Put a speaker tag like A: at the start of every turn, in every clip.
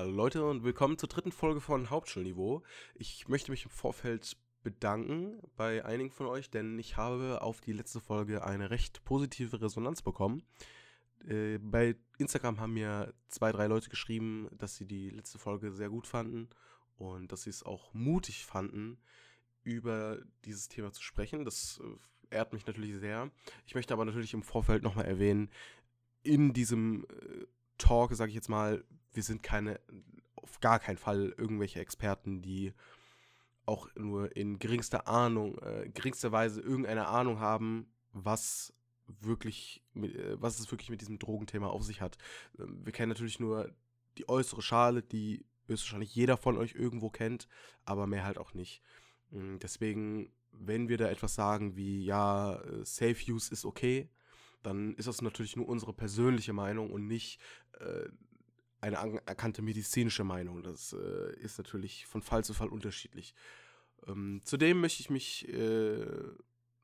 A: Hallo Leute und willkommen zur dritten Folge von Hauptschulniveau. Ich möchte mich im Vorfeld bedanken bei einigen von euch, denn ich habe auf die letzte Folge eine recht positive Resonanz bekommen. Äh, bei Instagram haben mir zwei, drei Leute geschrieben, dass sie die letzte Folge sehr gut fanden und dass sie es auch mutig fanden, über dieses Thema zu sprechen. Das äh, ehrt mich natürlich sehr. Ich möchte aber natürlich im Vorfeld nochmal erwähnen, in diesem äh, Talk, sage ich jetzt mal, wir sind keine, auf gar keinen Fall irgendwelche Experten, die auch nur in geringster Ahnung, äh, geringster Weise irgendeine Ahnung haben, was wirklich, äh, was es wirklich mit diesem Drogenthema auf sich hat. Ähm, wir kennen natürlich nur die äußere Schale, die höchstwahrscheinlich jeder von euch irgendwo kennt, aber mehr halt auch nicht. Mm, deswegen, wenn wir da etwas sagen wie, ja, äh, Safe Use ist okay, dann ist das natürlich nur unsere persönliche Meinung und nicht äh, eine anerkannte medizinische Meinung. Das äh, ist natürlich von Fall zu Fall unterschiedlich. Ähm, zudem möchte ich mich äh,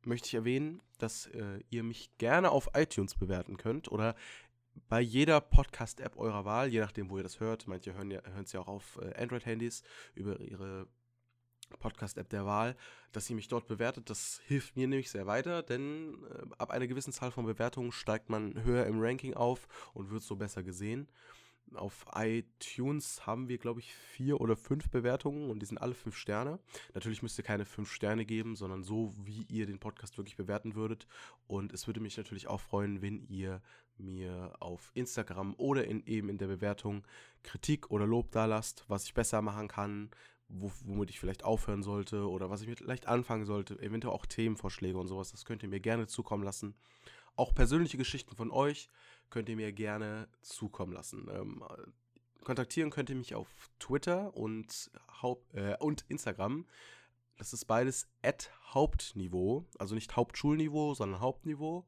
A: möchte ich erwähnen, dass äh, ihr mich gerne auf iTunes bewerten könnt oder bei jeder Podcast-App eurer Wahl, je nachdem, wo ihr das hört. Manche hören ja, es ja auch auf äh, Android-Handys über ihre Podcast-App der Wahl, dass ihr mich dort bewertet. Das hilft mir nämlich sehr weiter, denn äh, ab einer gewissen Zahl von Bewertungen steigt man höher im Ranking auf und wird so besser gesehen. Auf iTunes haben wir, glaube ich, vier oder fünf Bewertungen und die sind alle fünf Sterne. Natürlich müsst ihr keine fünf Sterne geben, sondern so, wie ihr den Podcast wirklich bewerten würdet. Und es würde mich natürlich auch freuen, wenn ihr mir auf Instagram oder in, eben in der Bewertung Kritik oder Lob da lasst, was ich besser machen kann, womit ich vielleicht aufhören sollte oder was ich mit vielleicht anfangen sollte, eventuell auch Themenvorschläge und sowas, das könnt ihr mir gerne zukommen lassen. Auch persönliche Geschichten von euch könnt ihr mir gerne zukommen lassen. Ähm, kontaktieren könnt ihr mich auf Twitter und, Haupt, äh, und Instagram. Das ist beides at Hauptniveau, also nicht Hauptschulniveau, sondern Hauptniveau.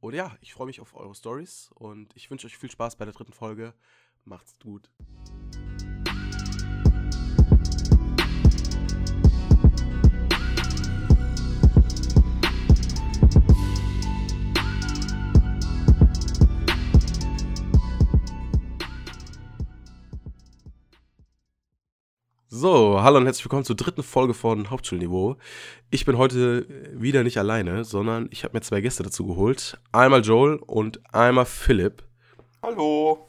A: Und ja, ich freue mich auf eure Stories und ich wünsche euch viel Spaß bei der dritten Folge. Macht's gut. So, hallo und herzlich willkommen zur dritten Folge von Hauptschulniveau. Ich bin heute wieder nicht alleine, sondern ich habe mir zwei Gäste dazu geholt. Einmal Joel und einmal Philipp.
B: Hallo.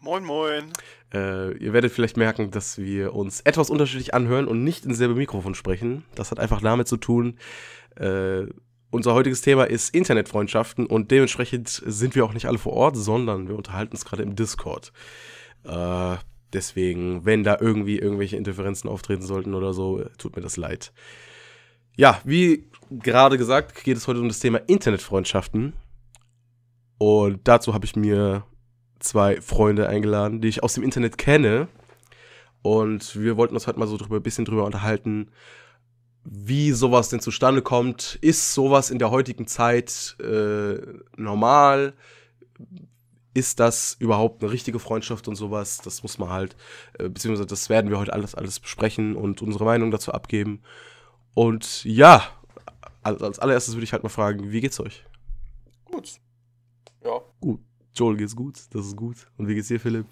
B: Moin, moin.
A: Äh, ihr werdet vielleicht merken, dass wir uns etwas unterschiedlich anhören und nicht in selbe Mikrofon sprechen. Das hat einfach damit zu tun, äh, unser heutiges Thema ist Internetfreundschaften und dementsprechend sind wir auch nicht alle vor Ort, sondern wir unterhalten uns gerade im Discord. Äh, Deswegen, wenn da irgendwie irgendwelche Interferenzen auftreten sollten oder so, tut mir das leid. Ja, wie gerade gesagt, geht es heute um das Thema Internetfreundschaften. Und dazu habe ich mir zwei Freunde eingeladen, die ich aus dem Internet kenne. Und wir wollten uns heute mal so drüber, ein bisschen drüber unterhalten, wie sowas denn zustande kommt. Ist sowas in der heutigen Zeit äh, normal? Ist das überhaupt eine richtige Freundschaft und sowas? Das muss man halt, äh, beziehungsweise das werden wir heute alles, alles besprechen und unsere Meinung dazu abgeben. Und ja, als, als allererstes würde ich halt mal fragen, wie geht's euch?
B: Gut. Ja.
A: Gut. Joel geht's gut, das ist gut. Und wie geht's dir, Philipp?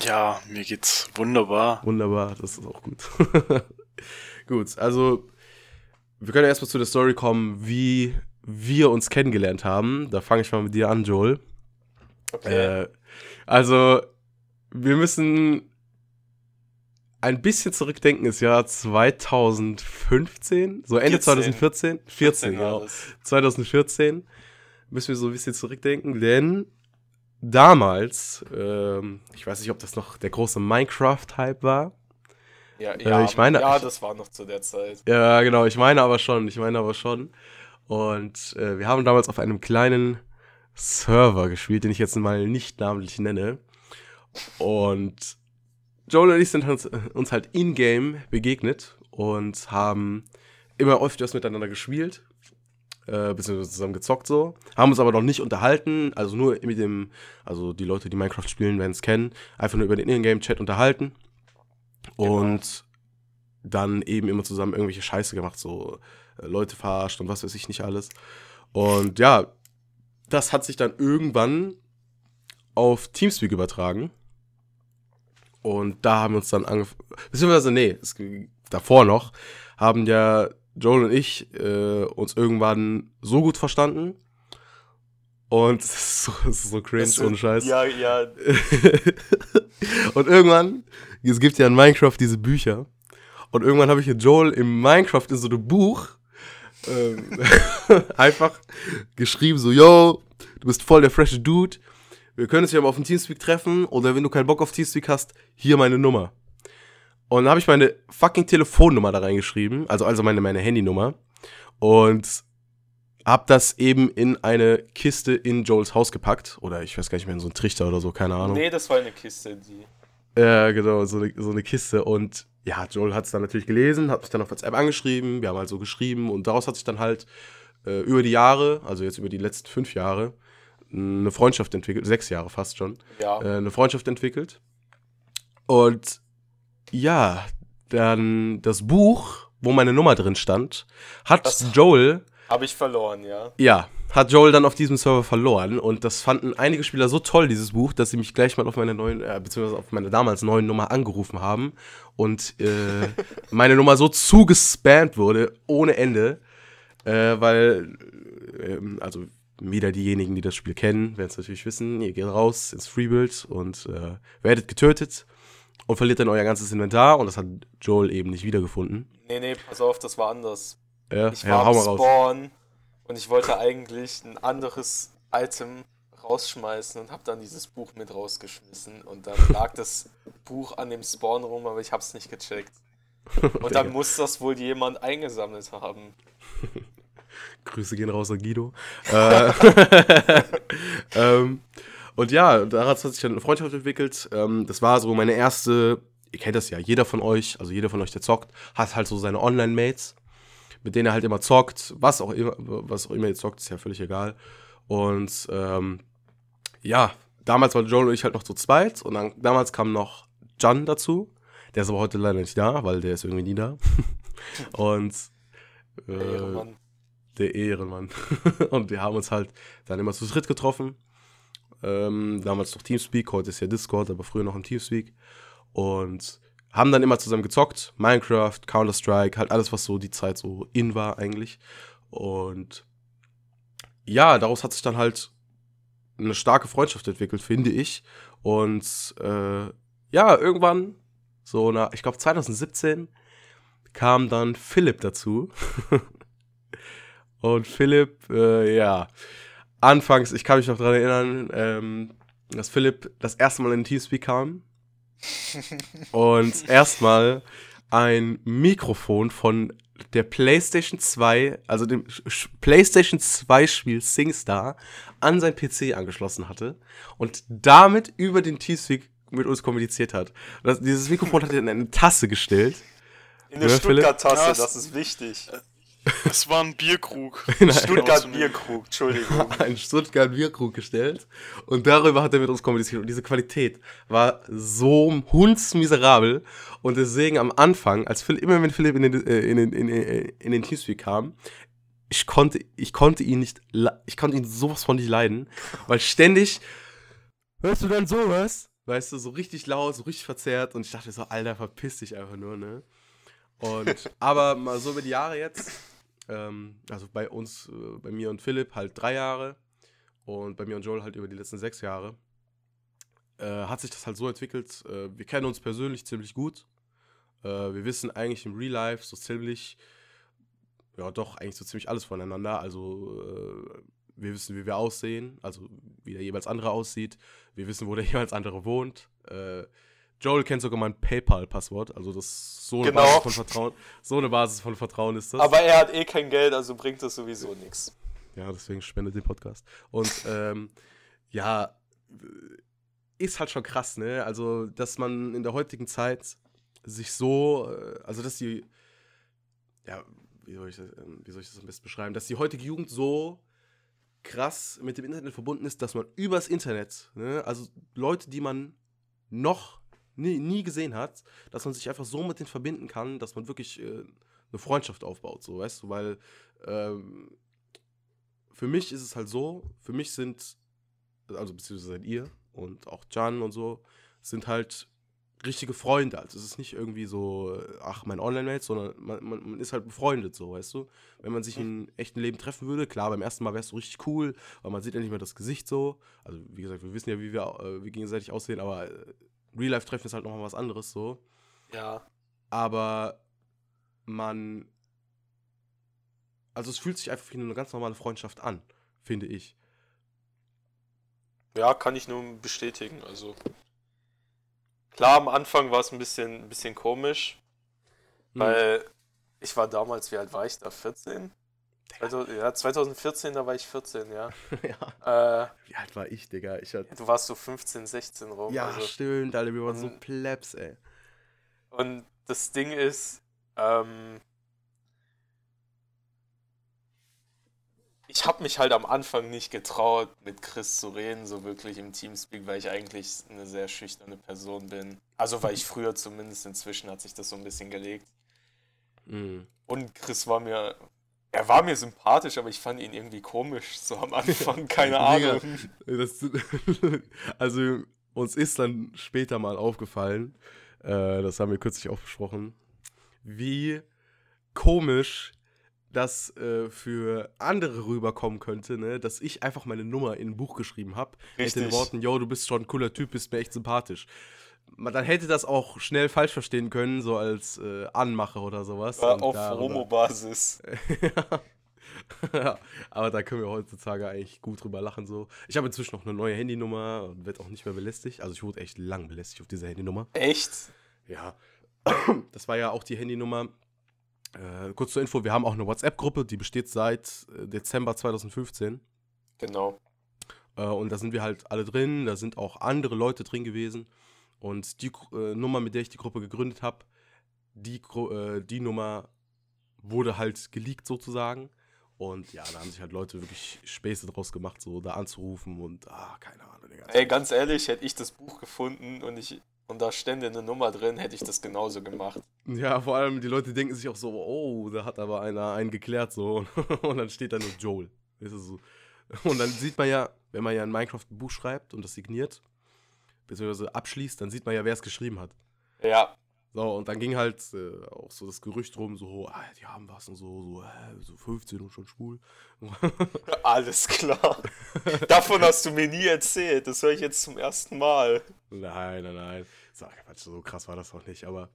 B: Ja, mir geht's wunderbar.
A: Wunderbar, das ist auch gut. gut, also wir können erstmal zu der Story kommen, wie wir uns kennengelernt haben. Da fange ich mal mit dir an, Joel.
B: Okay.
A: Äh, also, wir müssen ein bisschen zurückdenken, ist Jahr 2015, so Ende 14. 2014, 14, genau. 2014 müssen wir so ein bisschen zurückdenken, denn damals, ähm, ich weiß nicht, ob das noch der große Minecraft-Hype war.
B: Ja, äh, ja,
A: äh, ich meine,
B: ja, das war noch zu der Zeit.
A: Ja, genau, ich meine aber schon, ich meine aber schon. Und äh, wir haben damals auf einem kleinen Server gespielt, den ich jetzt mal nicht namentlich nenne. Und Joel und ich sind uns halt in-game begegnet und haben immer öfters miteinander gespielt, äh, beziehungsweise zusammen gezockt so, haben uns aber noch nicht unterhalten, also nur mit dem, also die Leute, die Minecraft spielen, werden es kennen, einfach nur über den In-Game-Chat unterhalten genau. und dann eben immer zusammen irgendwelche Scheiße gemacht, so äh, Leute verarscht und was weiß ich nicht alles. Und ja, das hat sich dann irgendwann auf Teamspeak übertragen. Und da haben wir uns dann angefangen, beziehungsweise, nee, es, davor noch, haben ja Joel und ich äh, uns irgendwann so gut verstanden. Und es ist so, es ist so cringe, so ein Scheiß.
B: Ja, ja.
A: und irgendwann, es gibt ja in Minecraft diese Bücher. Und irgendwann habe ich hier Joel im Minecraft in so einem Buch einfach geschrieben, so, yo, du bist voll der freshe Dude. Wir können uns ja mal auf dem Teamspeak treffen oder wenn du keinen Bock auf Teamspeak hast, hier meine Nummer. Und dann habe ich meine fucking Telefonnummer da reingeschrieben, also, also meine, meine Handynummer. Und hab das eben in eine Kiste in Joels Haus gepackt. Oder ich weiß gar nicht mehr, in so einen Trichter oder so, keine Ahnung.
B: Nee, das war eine Kiste, die.
A: Ja, genau, so eine, so eine Kiste. Und ja, Joel hat es dann natürlich gelesen, hat mich dann auf WhatsApp angeschrieben, wir haben halt so geschrieben und daraus hat sich dann halt äh, über die Jahre, also jetzt über die letzten fünf Jahre, eine Freundschaft entwickelt, sechs Jahre fast schon,
B: ja.
A: äh, eine Freundschaft entwickelt. Und ja, dann das Buch, wo meine Nummer drin stand, hat das Joel.
B: Habe ich verloren, ja.
A: Ja, hat Joel dann auf diesem Server verloren. Und das fanden einige Spieler so toll, dieses Buch, dass sie mich gleich mal auf meine neuen, äh, beziehungsweise auf meine damals neuen Nummer angerufen haben. Und äh, meine Nummer so zugespammt wurde, ohne Ende. Äh, weil, äh, also wieder diejenigen, die das Spiel kennen, werden es natürlich wissen. Ihr geht raus ins Freebuild und äh, werdet getötet und verliert dann euer ganzes Inventar. Und das hat Joel eben nicht wiedergefunden.
B: Nee, nee, pass auf, das war anders.
A: Ja,
B: ich
A: ja,
B: war
A: hau
B: am
A: mal raus.
B: Spawn und ich wollte eigentlich ein anderes Item rausschmeißen und habe dann dieses Buch mit rausgeschmissen und dann lag das Buch an dem Spawn rum, aber ich habe es nicht gecheckt. Und dann muss das wohl jemand eingesammelt haben.
A: Grüße gehen raus an Guido. äh, ähm, und ja, daraus hat sich dann eine Freundschaft entwickelt. Ähm, das war so meine erste, ihr kennt das ja, jeder von euch, also jeder von euch, der zockt, hat halt so seine Online-Mates, mit denen er halt immer zockt, was auch immer, was auch immer ihr zockt, ist ja völlig egal. Und ähm, ja, damals war Joel und ich halt noch zu zweit und dann damals kam noch Jan dazu. Der ist aber heute leider nicht da, weil der ist irgendwie nie da. und äh,
B: Der Ehrenmann.
A: der Ehrenmann. und wir haben uns halt dann immer zu dritt getroffen. Ähm, damals noch Teamspeak, heute ist ja Discord, aber früher noch im Teamspeak. Und haben dann immer zusammen gezockt. Minecraft, Counter-Strike, halt alles, was so die Zeit so in war eigentlich. Und ja, daraus hat sich dann halt eine starke Freundschaft entwickelt, finde ich. Und äh, ja, irgendwann, so nach, ich glaube 2017, kam dann Philipp dazu. Und Philipp, äh, ja, anfangs, ich kann mich noch daran erinnern, ähm, dass Philipp das erste Mal in den Teamspeak kam und erstmal ein Mikrofon von der PlayStation 2, also dem PlayStation 2 Spiel SingStar, an sein PC angeschlossen hatte und damit über den Teamspeak mit uns kommuniziert hat. Das, dieses Mikrofon hat er in eine Tasse gestellt.
B: In
A: Ja, Philipp?
B: Stuttgart-Tasse, das ist wichtig.
C: Das war ein Bierkrug.
B: Stuttgart-Bierkrug, Entschuldigung.
A: einen Stuttgart Bierkrug gestellt und darüber hat er mit uns kommuniziert und diese Qualität war so hundsmiserabel und deswegen am Anfang, als Philipp, immer wenn Philipp in den, äh, in den, in, in, in den Teamspeak kam, ich konnte, ich konnte ihn nicht, ich konnte ihn sowas von nicht leiden, weil ständig, hörst du dann sowas? Weißt du, so richtig laut, so richtig verzerrt und ich dachte so, Alter, verpiss dich einfach nur, ne? Und, aber mal so über die Jahre jetzt, ähm, also bei uns, äh, bei mir und Philipp halt drei Jahre und bei mir und Joel halt über die letzten sechs Jahre, äh, hat sich das halt so entwickelt. Äh, wir kennen uns persönlich ziemlich gut. Äh, wir wissen eigentlich im Real Life so ziemlich, ja doch, eigentlich so ziemlich alles voneinander. Also äh, wir wissen, wie wir aussehen, also wie der jeweils andere aussieht. Wir wissen, wo der jeweils andere wohnt. Äh, Joel kennt sogar mein PayPal-Passwort, also das ist so eine
B: Genau.
A: Basis von Vertrauen. So eine Basis von Vertrauen ist das.
B: Aber er hat eh kein Geld, also bringt das sowieso nichts.
A: Ja, deswegen spendet den Podcast. Und ähm, ja, ist halt schon krass, ne? Also, dass man in der heutigen Zeit sich so, äh, also dass die, ja, wie soll ich das, ähm, wie soll ich das am besten beschreiben, dass die heutige Jugend so krass mit dem Internet verbunden ist, dass man übers Internet, ne, also Leute, die man noch nie, nie gesehen hat, dass man sich einfach so mit denen verbinden kann, dass man wirklich äh, eine Freundschaft aufbaut, so, weißt du, weil ähm, für mich ist es halt so, für mich sind, also beziehungsweise seid ihr und auch Can und so, sind halt richtige Freunde. Also es ist nicht irgendwie so, ach, mein Online-Mate, sondern man, man, man, ist halt befreundet, so, weißt du? Wenn man sich im echten Leben treffen würde, klar, beim ersten Mal es so richtig cool, weil man sieht ja nicht mehr das Gesicht so. Also, wie gesagt, wir wissen ja, wie wir, äh, wie gegenseitig aussehen, aber äh, Real-Life-Treffen ist halt nochmal was anderes, so.
B: Ja.
A: Aber man. Also, es fühlt sich einfach wie eine ganz normale Freundschaft an, finde ich.
B: Ja, kann ich nur bestätigen. Also klar, am Anfang war es ein bisschen, ein bisschen komisch,
A: Hm.
B: weil ich war damals, wie alt war ich da? 14? Also, ja, 2014, da war ich 14, ja.
A: ja.
B: Äh,
A: Wie alt war ich, Digga? Ich hatte.
B: du warst so 15, 16 rum.
A: Ja,
B: also,
A: stimmt, Alter, wir waren so Plebs, ey.
B: und das Ding ist, ähm, ich habe mich halt am Anfang nicht getraut, mit Chris zu reden, so wirklich im Teamspeak, weil ich eigentlich eine sehr schüchterne Person bin. Also, weil ich früher zumindest, inzwischen hat sich das so ein bisschen gelegt.
A: Mhm.
B: Und Chris war mir, er war mir sympathisch, aber ich fand ihn irgendwie komisch, so am Anfang, keine. Ahnung.
A: Das, also, uns ist dann später mal aufgefallen, äh, das haben wir kürzlich auch besprochen, wie komisch das äh, für andere rüberkommen könnte, ne? dass ich einfach meine Nummer in ein Buch geschrieben habe, mit den. Worten, yo, du bist schon ein cooler Typ, bist mir echt sympathisch. Man dann hätte das auch schnell falsch verstehen können, so als äh, Anmache oder sowas.
B: War
A: Und
B: auf Homo-Basis.
A: ja, aber da können wir heutzutage eigentlich gut drüber lachen. So. Ich habe inzwischen noch eine neue Handynummer und werde auch nicht mehr belästigt. Also ich wurde echt lang belästigt auf dieser Handynummer.
B: Echt?
A: Ja, das war ja auch die Handynummer. Äh, kurz zur Info, wir haben auch eine WhatsApp-Gruppe, die besteht seit äh, Dezember 2015.
B: Genau.
A: Äh, und da sind wir halt alle drin, da sind auch andere Leute drin gewesen. Und die äh, Nummer, mit der ich die Gruppe gegründet habe, die, äh, die Nummer wurde halt geleakt sozusagen. Und ja, da haben sich halt Leute wirklich Späße draus gemacht, so da anzurufen und ah, keine Ahnung, Digga.
B: Ey, ganz ehrlich, hätte ich das Buch gefunden und ich und da stände eine Nummer drin, hätte ich das genauso gemacht.
A: Ja, vor allem die Leute denken sich auch so, oh, da hat aber einer einen geklärt so. Und dann steht da nur Joel. Du, so. Und dann sieht man ja, wenn man ja in Minecraft ein Buch schreibt und das signiert, beziehungsweise abschließt, dann sieht man ja, wer es geschrieben hat.
B: Ja,
A: So, und dann ging halt äh, auch so das Gerücht rum, so, ah, die haben was und so, so, äh, so 15 und schon schwul.
B: alles klar. Davon hast du mir nie erzählt. Das höre ich jetzt zum ersten Mal.
A: nein, nein, nein. So, Quatsch, so krass war das noch nicht, aber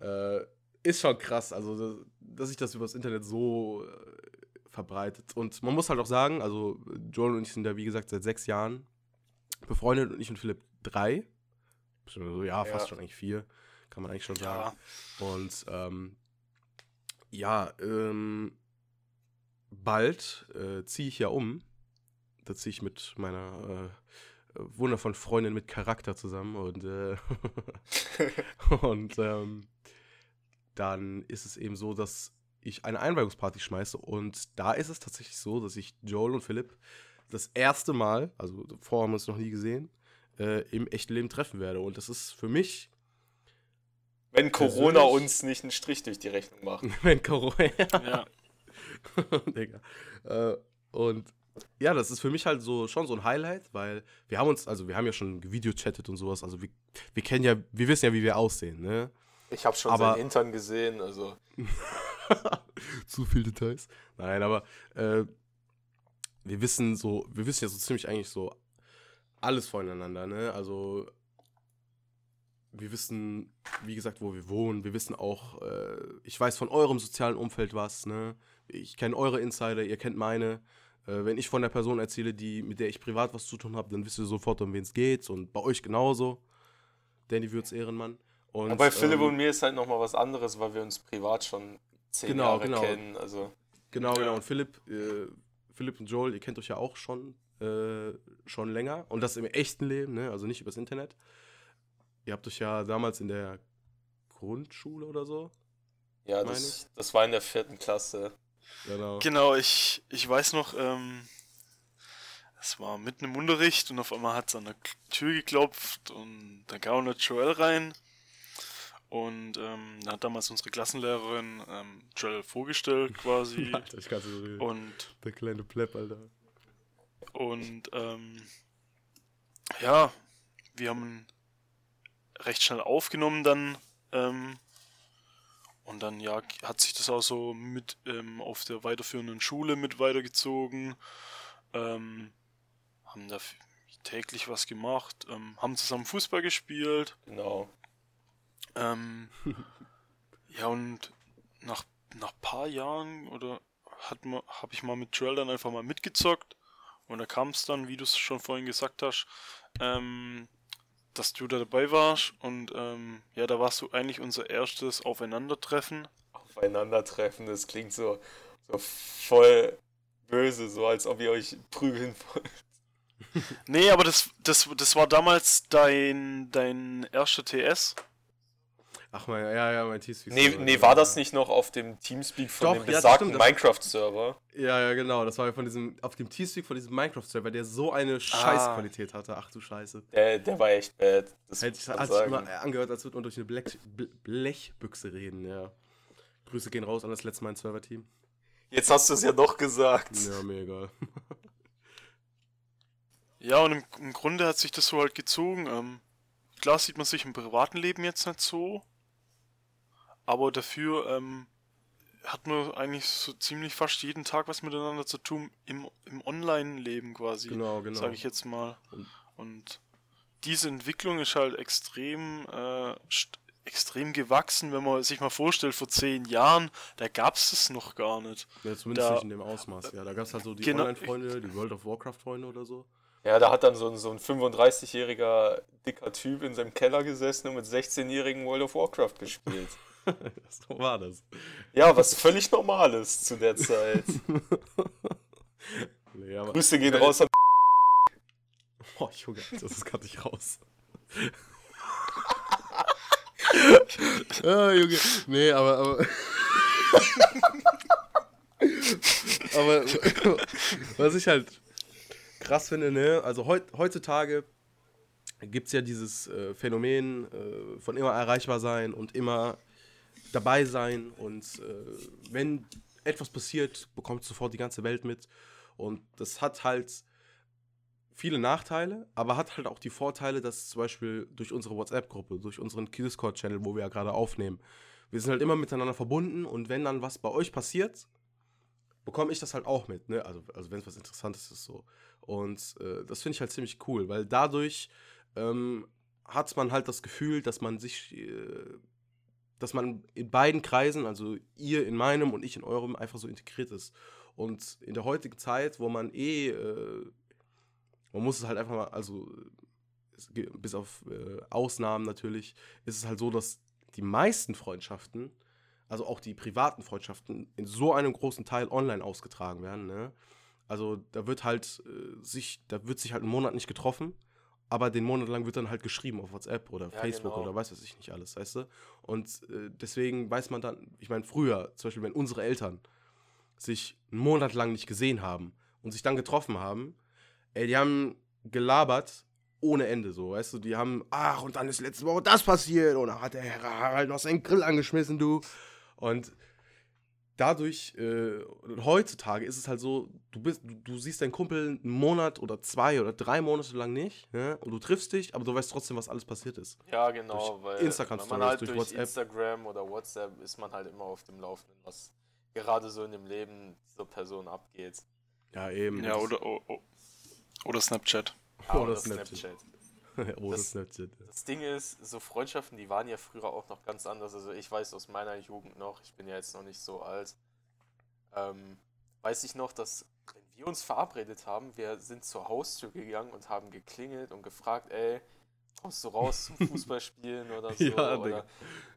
A: äh, ist schon krass, also, dass, sich das übers Internet so äh, verbreitet. Und man muss halt auch sagen, also, Joel und ich sind ja, wie gesagt, seit sechs Jahren befreundet und ich und Philipp drei. So, ja, fast
B: Ja.
A: schon eigentlich vier, kann man eigentlich schon sagen.
C: Ja.
A: Und ähm, ja, ähm, bald äh, ziehe ich ja um. Da ziehe ich mit meiner äh, wundervollen Freundin mit Charakter zusammen und, äh, und ähm, dann ist es eben so, dass ich eine Einweihungsparty schmeiße und da ist es tatsächlich so, dass ich Joel und Philipp das erste Mal, also vorher haben wir uns noch nie gesehen, äh, im echten Leben treffen werde. Und das ist für mich
B: Wenn Corona uns nicht einen Strich durch die Rechnung macht.
A: wenn Corona.
C: Ja.
A: Digga. Äh, und ja, das ist für mich halt so schon so ein Highlight, weil wir haben uns, also wir haben ja schon Videochattet und sowas, also wir, wir kennen ja, wir wissen ja, wie wir aussehen, ne?
B: Ich habe schon
A: Aber-
B: seinen Hintern gesehen, also
A: Zu viel Details. Nein, aber äh, wir wissen so, wir wissen ja so ziemlich eigentlich so alles voneinander, ne? Also wir wissen, wie gesagt, wo wir wohnen. Wir wissen auch, äh, ich weiß von eurem sozialen Umfeld was, ne? Ich kenne eure Insider, ihr kennt meine. Äh, wenn ich von der Person erzähle, die, mit der ich privat was zu tun habe, dann wisst ihr sofort, um wen es geht. Und bei euch genauso. Danny Würz Ehrenmann. Und,
B: Aber bei Philipp
A: ähm,
B: und mir ist halt nochmal was anderes, weil wir uns privat schon zehn
A: Genau,
B: Jahre
A: genau.
B: kennen. Also
A: Genau, genau. Und Philipp, äh, Philipp und Joel, ihr kennt euch ja auch schon, äh, schon länger. Und das im echten Leben, ne? Also nicht übers Internet. Ihr habt euch ja damals in der Grundschule oder so.
B: ja, das, das war in der vierten Klasse.
A: Genau.
C: Genau, ich, ich weiß noch, ähm, es war mitten im Unterricht und auf einmal hat es an der Tür geklopft und da kam der Joel rein. Und ähm, da hat damals unsere Klassenlehrerin ähm, Joel vorgestellt quasi.
A: Alter, ich kann so
C: und
A: Der kleine Plepp, Alter.
C: Und ähm, ja, wir haben recht schnell aufgenommen dann. Ähm, und dann ja, hat sich das auch so mit ähm, auf der weiterführenden Schule mit weitergezogen. Ähm, haben da täglich was gemacht, ähm, haben zusammen Fußball gespielt.
B: Genau.
C: Ähm, ja, und nach, nach paar Jahren oder habe ich mal mit Joel dann einfach mal mitgezockt. Und da kam es dann, wie du es schon vorhin gesagt hast, ähm, dass du da dabei warst. Und ähm, ja, da warst du eigentlich unser erstes Aufeinandertreffen.
B: Aufeinandertreffen, das klingt so, so voll böse, so als ob ihr euch prügeln wollt.
C: nee, aber das, das, das war damals dein, dein erster TS.
A: Ach mein, ja, ja, mein
B: Teamspeak. Nee, nee, war das nicht noch auf dem Teamspeak von Doch, dem besagten ja, Minecraft-Server?
A: Ja, ja, genau. Das war von diesem, auf dem Teamspeak von diesem Minecraft-Server, der so eine ah. Scheißqualität hatte. Ach du Scheiße.
B: Der, der war echt bad.
A: Das Hätte ich, hat sich immer angehört, als würde man durch eine Blech, Blechbüchse reden, ja. Grüße gehen raus an das letzte Mein Server-Team.
B: Jetzt hast du es ja doch gesagt.
A: Ja, mir egal.
C: ja, und im, im, Grunde hat sich das so halt gezogen. Ähm, klar sieht man sich im privaten Leben jetzt nicht so. Aber dafür ähm, hat man eigentlich so ziemlich fast jeden Tag was miteinander zu tun im, im Online-Leben quasi.
A: Genau, genau.
C: Sage ich jetzt mal. Und, diese Entwicklung ist halt extrem, äh, extrem gewachsen, wenn man sich mal vorstellt, vor zehn Jahren, da gab es das noch gar nicht.
A: Ja, zumindest da, nicht in dem Ausmaß, ja. Da gab es halt so die genau, Online-Freunde, die World of Warcraft-Freunde oder so.
B: Ja, da hat dann so ein, so ein 35-jähriger dicker Typ in seinem Keller gesessen und mit 16-jährigen World of Warcraft gespielt.
A: so war das.
B: Ja, was völlig Normales zu der Zeit. nee, Grüße gehen raus an.
A: Oh, Junge, das ist gerade nicht raus. ah, Junge. Nee, aber. Aber, aber was ich halt krass finde, ne? Also heut, heutzutage gibt es ja dieses äh, Phänomen äh, von immer erreichbar sein und immer dabei sein und äh, wenn etwas passiert, bekommt sofort die ganze Welt mit. Und das hat halt viele Nachteile, aber hat halt auch die Vorteile, dass zum Beispiel durch unsere WhatsApp-Gruppe, durch unseren Discord-Channel, wo wir ja gerade aufnehmen, wir sind halt immer miteinander verbunden und wenn dann was bei euch passiert, bekomme ich das halt auch mit, ne? Also, also wenn es was Interessantes ist so. Und äh, das finde ich halt ziemlich cool, weil dadurch ähm, hat man halt das Gefühl, dass man sich äh, dass man in beiden Kreisen, also ihr in meinem und ich in eurem, einfach so integriert ist. Und in der heutigen Zeit, wo man eh, äh, man muss es halt einfach mal, also bis auf äh, Ausnahmen natürlich, ist es halt so, dass die meisten Freundschaften, also auch die privaten Freundschaften, in so einem großen Teil online ausgetragen werden. Ne? Also da wird halt äh, sich, da wird sich halt einen Monat nicht getroffen aber den Monat lang wird dann halt geschrieben auf WhatsApp oder ja, Facebook genau. oder weiß was ich nicht alles, weißt du? Und äh, deswegen weiß man dann, ich meine, früher, zum Beispiel, wenn unsere Eltern sich einen Monat lang nicht gesehen haben und sich dann getroffen haben, ey, die haben gelabert ohne Ende, so, weißt du? Die haben, ach, und dann ist letzte Woche das passiert und dann hat der Herr Harald noch seinen Grill angeschmissen, du. Und dadurch, äh, heutzutage ist es halt so, du bist, du, du, siehst deinen Kumpel einen Monat oder zwei oder drei Monate lang nicht, ne? Und du triffst dich, aber du weißt trotzdem, was alles passiert ist.
B: Ja, genau,
A: durch weil Instagram
B: wenn man halt durch, durch WhatsApp. Instagram oder WhatsApp ist man halt immer auf dem Laufenden, was gerade so in dem Leben dieser Person abgeht.
A: Ja, eben.
C: Ja, oder, oder, oder Snapchat.
B: Ja, oder, oder Snapchat. Snapchat.
A: Ohne das, Snapchat.
B: Das Ding ist, so Freundschaften, die waren ja früher auch noch ganz anders. Also ich weiß aus meiner Jugend noch, ich bin ja jetzt noch nicht so alt, ähm, weiß ich noch, dass wenn wir uns verabredet haben, wir sind zur Haustür gegangen und haben geklingelt und gefragt, ey, kommst du raus zum Fußballspielen oder so? ja, oder,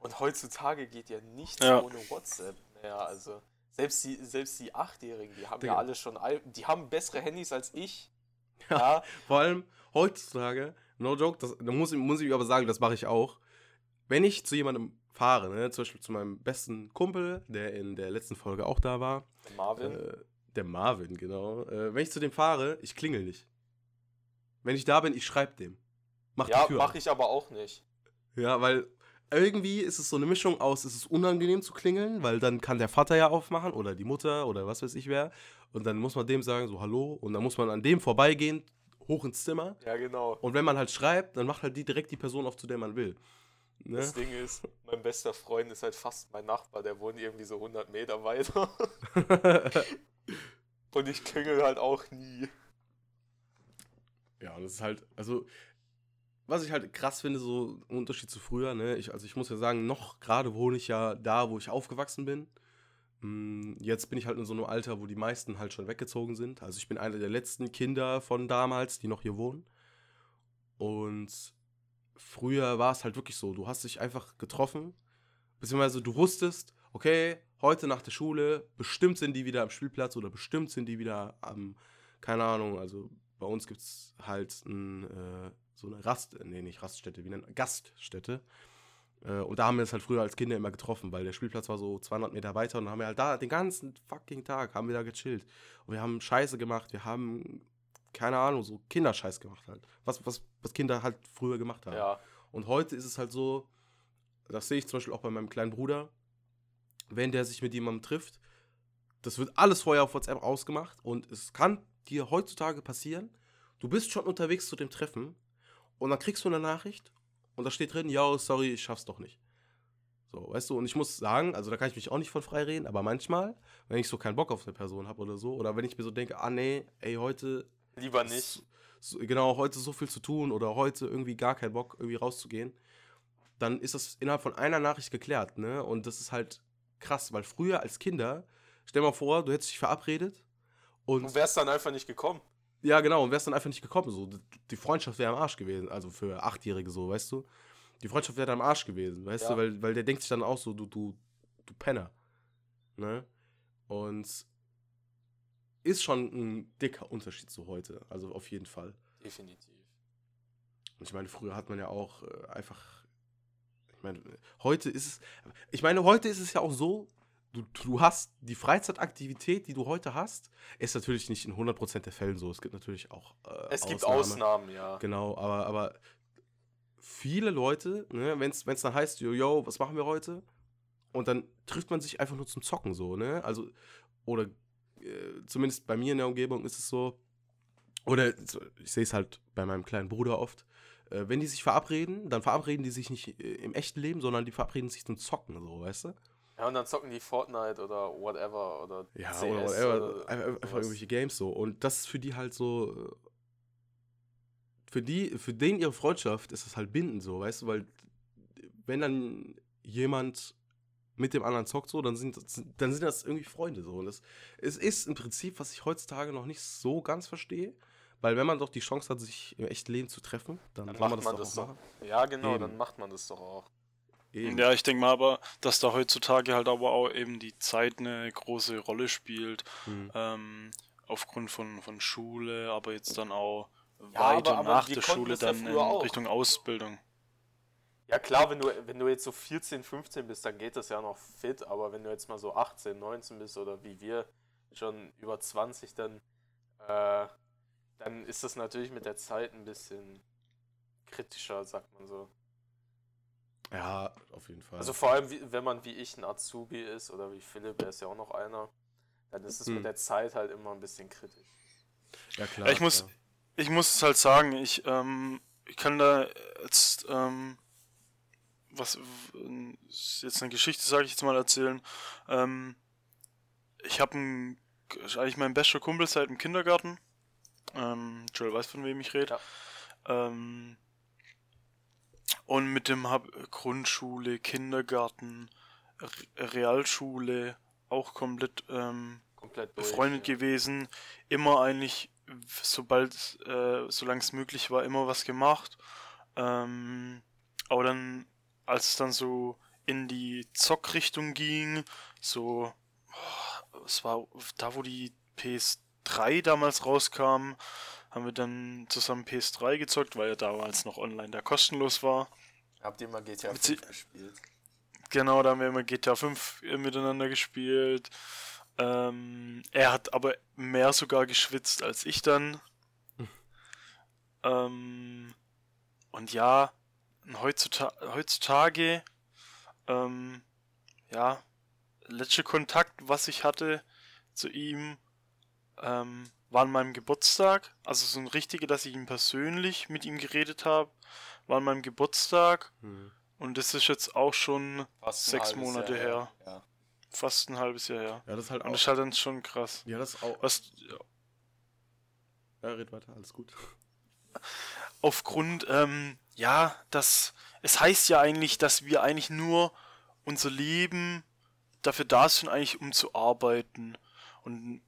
B: und heutzutage geht ja nichts ja. ohne WhatsApp mehr. Also selbst die, selbst die Achtjährigen, die haben Digga. ja alle schon, die haben bessere Handys als ich.
A: Ja, ja. Vor allem heutzutage No joke, das, da muss, muss ich aber sagen, das mache ich auch. Wenn ich zu jemandem fahre, ne, zum Beispiel zu meinem besten Kumpel, der in der letzten Folge auch da war.
B: Der Marvin?
A: Äh, der Marvin, genau. Äh, wenn ich zu dem fahre, ich klingel nicht. Wenn ich da bin, ich schreibe dem.
B: Mach ja, mache ich aber auch nicht.
A: Ja, weil irgendwie ist es so eine Mischung aus, es ist unangenehm zu klingeln, weil dann kann der Vater ja aufmachen oder die Mutter oder was weiß ich wer. Und dann muss man dem sagen, so hallo. Und dann muss man an dem vorbeigehen, hoch ins Zimmer.
B: Ja, genau.
A: Und wenn man halt schreibt, dann macht halt die direkt die Person auf, zu der man will. Ne?
B: Das Ding ist, mein bester Freund ist halt fast mein Nachbar, der wohnt irgendwie so 100 Meter weiter. Und ich klingel halt auch nie.
A: Ja, und das ist halt, also, was ich halt krass finde, so im Unterschied zu früher, ne, ich, also ich muss ja sagen, noch gerade wohne ich ja da, wo ich aufgewachsen bin. Mm, Jetzt bin ich halt in so einem Alter, wo die meisten halt schon weggezogen sind. Also ich bin einer der letzten Kinder von damals, die noch hier wohnen. Und früher war es halt wirklich so, du hast dich einfach getroffen, beziehungsweise du wusstest, okay, heute nach der Schule, bestimmt sind die wieder am Spielplatz oder bestimmt sind die wieder am, keine Ahnung, also bei uns gibt es halt ein, äh, so eine Rast, nee, nicht Raststätte, wie nennt Gaststätte. Äh, und da haben wir uns halt früher als Kinder immer getroffen, weil der Spielplatz war so 200 Meter weiter und dann haben wir halt da den ganzen fucking Tag haben wir da gechillt. Und wir haben Scheiße gemacht, wir haben, keine Ahnung, so Kinderscheiß gemacht halt. Was, was, was Kinder halt früher gemacht haben.
B: Ja,
A: Und heute ist es halt so, das sehe ich zum Beispiel auch bei meinem kleinen Bruder, wenn der sich mit jemandem trifft, das wird alles vorher auf WhatsApp ausgemacht und es kann dir heutzutage passieren, du bist schon unterwegs zu dem Treffen und dann kriegst du eine Nachricht und da steht drin, ja, sorry, ich schaff's doch nicht. So, weißt du, und ich muss sagen, also da kann ich mich auch nicht von frei reden, aber manchmal, wenn ich so keinen Bock auf eine Person habe oder so, oder wenn ich mir so denke, ah nee, ey, heute
B: lieber nicht.
A: so, genau, heute so viel zu tun oder heute irgendwie gar keinen Bock, irgendwie rauszugehen, dann ist das innerhalb von einer Nachricht geklärt, ne? Und das ist halt krass, weil früher als Kinder, stell mal vor, du hättest dich verabredet und,
B: Du wärst dann einfach nicht gekommen.
A: Ja, genau, und wärst dann einfach nicht gekommen, so. Die Freundschaft wäre am Arsch gewesen, also für Achtjährige so, weißt du? Die Freundschaft wäre dann am Arsch gewesen, weißt
B: Ja.
A: du? Weil, weil der denkt sich dann auch so, du, du, du Penner, ne? Und ist schon ein dicker Unterschied zu heute, also auf jeden Fall.
B: Definitiv.
A: Und ich meine, früher hat man ja auch äh, einfach. Ich meine, heute ist es. Ich meine, heute ist es ja auch so, du, du hast die Freizeitaktivität, die du heute hast, ist natürlich nicht in 100% der Fällen so. Es gibt natürlich auch. Äh,
B: Es gibt
A: Ausnahme.
B: Ausnahmen, ja.
A: Genau, aber, aber viele Leute, ne, wenn es dann heißt, yo, yo, was machen wir heute? Und dann trifft man sich einfach nur zum Zocken so, ne? Also, oder äh, zumindest bei mir in der Umgebung ist es so, oder ich sehe es halt bei meinem kleinen Bruder oft, äh, wenn die sich verabreden, dann verabreden die sich nicht äh, im echten Leben, sondern die verabreden sich zum Zocken, so, weißt du?
B: Ja, und dann zocken die Fortnite oder whatever oder
A: Ja,
B: CS
A: oder whatever,
B: oder
A: einfach, einfach
B: sowas.
A: irgendwelche Games so. Und das ist für die halt so, äh, für die, für den ihre Freundschaft ist das halt bindend so, weißt du, weil wenn dann jemand mit dem anderen zockt so, dann sind, das- dann sind das irgendwie Freunde so. Und das, es ist im Prinzip, was ich heutzutage noch nicht so ganz verstehe, weil wenn man doch die Chance hat, sich im echten Leben zu treffen, dann,
B: Dann macht man das
A: auch
B: doch.
A: machen.
B: Ja, genau,
A: Eben.
B: dann macht man das doch auch.
A: Eben.
C: Ja, ich denke mal aber, dass da heutzutage halt aber auch eben die Zeit eine große Rolle spielt.
A: Hm.
C: Ähm, aufgrund von, von Schule, aber jetzt dann auch
B: Ja,
C: weiter
B: aber- aber
C: nach der Schule dann in
B: auch.
C: Richtung Ausbildung.
B: Ja klar, wenn du, wenn du jetzt so 14, 15 bist, dann geht das ja noch fit, aber wenn du jetzt mal so 18, 19 bist oder wie wir schon über 20, dann, äh, dann ist das natürlich mit der Zeit ein bisschen kritischer, sagt man so.
A: Ja, auf jeden Fall.
B: Also vor allem, wie, wenn man wie ich ein Azubi ist oder wie Philipp, der ist ja auch noch einer, dann ist es
A: Hm.
B: mit der Zeit halt immer ein bisschen kritisch.
A: ja, klar.
C: Ja, ich muss-. Ich muss es halt sagen, ich, ähm, ich kann da jetzt, ähm, was, jetzt eine Geschichte, sage ich jetzt mal, erzählen. Ähm, ich habe einen, eigentlich mein bester Kumpel seit dem Kindergarten. Ähm, Joel weiß, von wem ich rede. Ähm, und mit dem hab Grundschule, Kindergarten, Re- Realschule auch komplett ähm,
B: Komplett durch.
C: befreundet
B: ja.
C: gewesen, immer eigentlich, sobald, äh, solange es möglich war, immer was gemacht. Ähm, aber dann, als es dann so in die Zockrichtung ging, so, oh, es war da, wo die PS3 damals rauskam, haben wir dann zusammen PS3 gezockt, weil ja damals noch online da kostenlos war.
B: Habt ihr mal GTA
C: Mit sie-
B: 5 gespielt?
C: Genau, da haben wir immer GTA 5 miteinander gespielt. Ähm, er hat aber mehr sogar geschwitzt als ich dann. ähm, und ja, heutzuta heutzutage, ähm, ja, letzte Kontakt, was ich hatte zu ihm, ähm, war an meinem Geburtstag, also so ein richtiger, dass ich ihn persönlich mit ihm geredet habe, war an meinem Geburtstag
A: Hm.
C: und das ist jetzt auch schon
B: Fast
C: sechs Monate
B: Jahr
C: her.
B: Ja.
C: Fast ein halbes Jahr her.
A: Ja, das ist halt
C: Und
A: auch.
C: das ist halt dann schon krass.
A: ja, das ist auch.
C: Was
A: Ja, red weiter, alles gut.
C: aufgrund, ähm, ja, das, es heißt ja eigentlich, dass wir eigentlich nur unser Leben dafür da sind, eigentlich um zu arbeiten. Und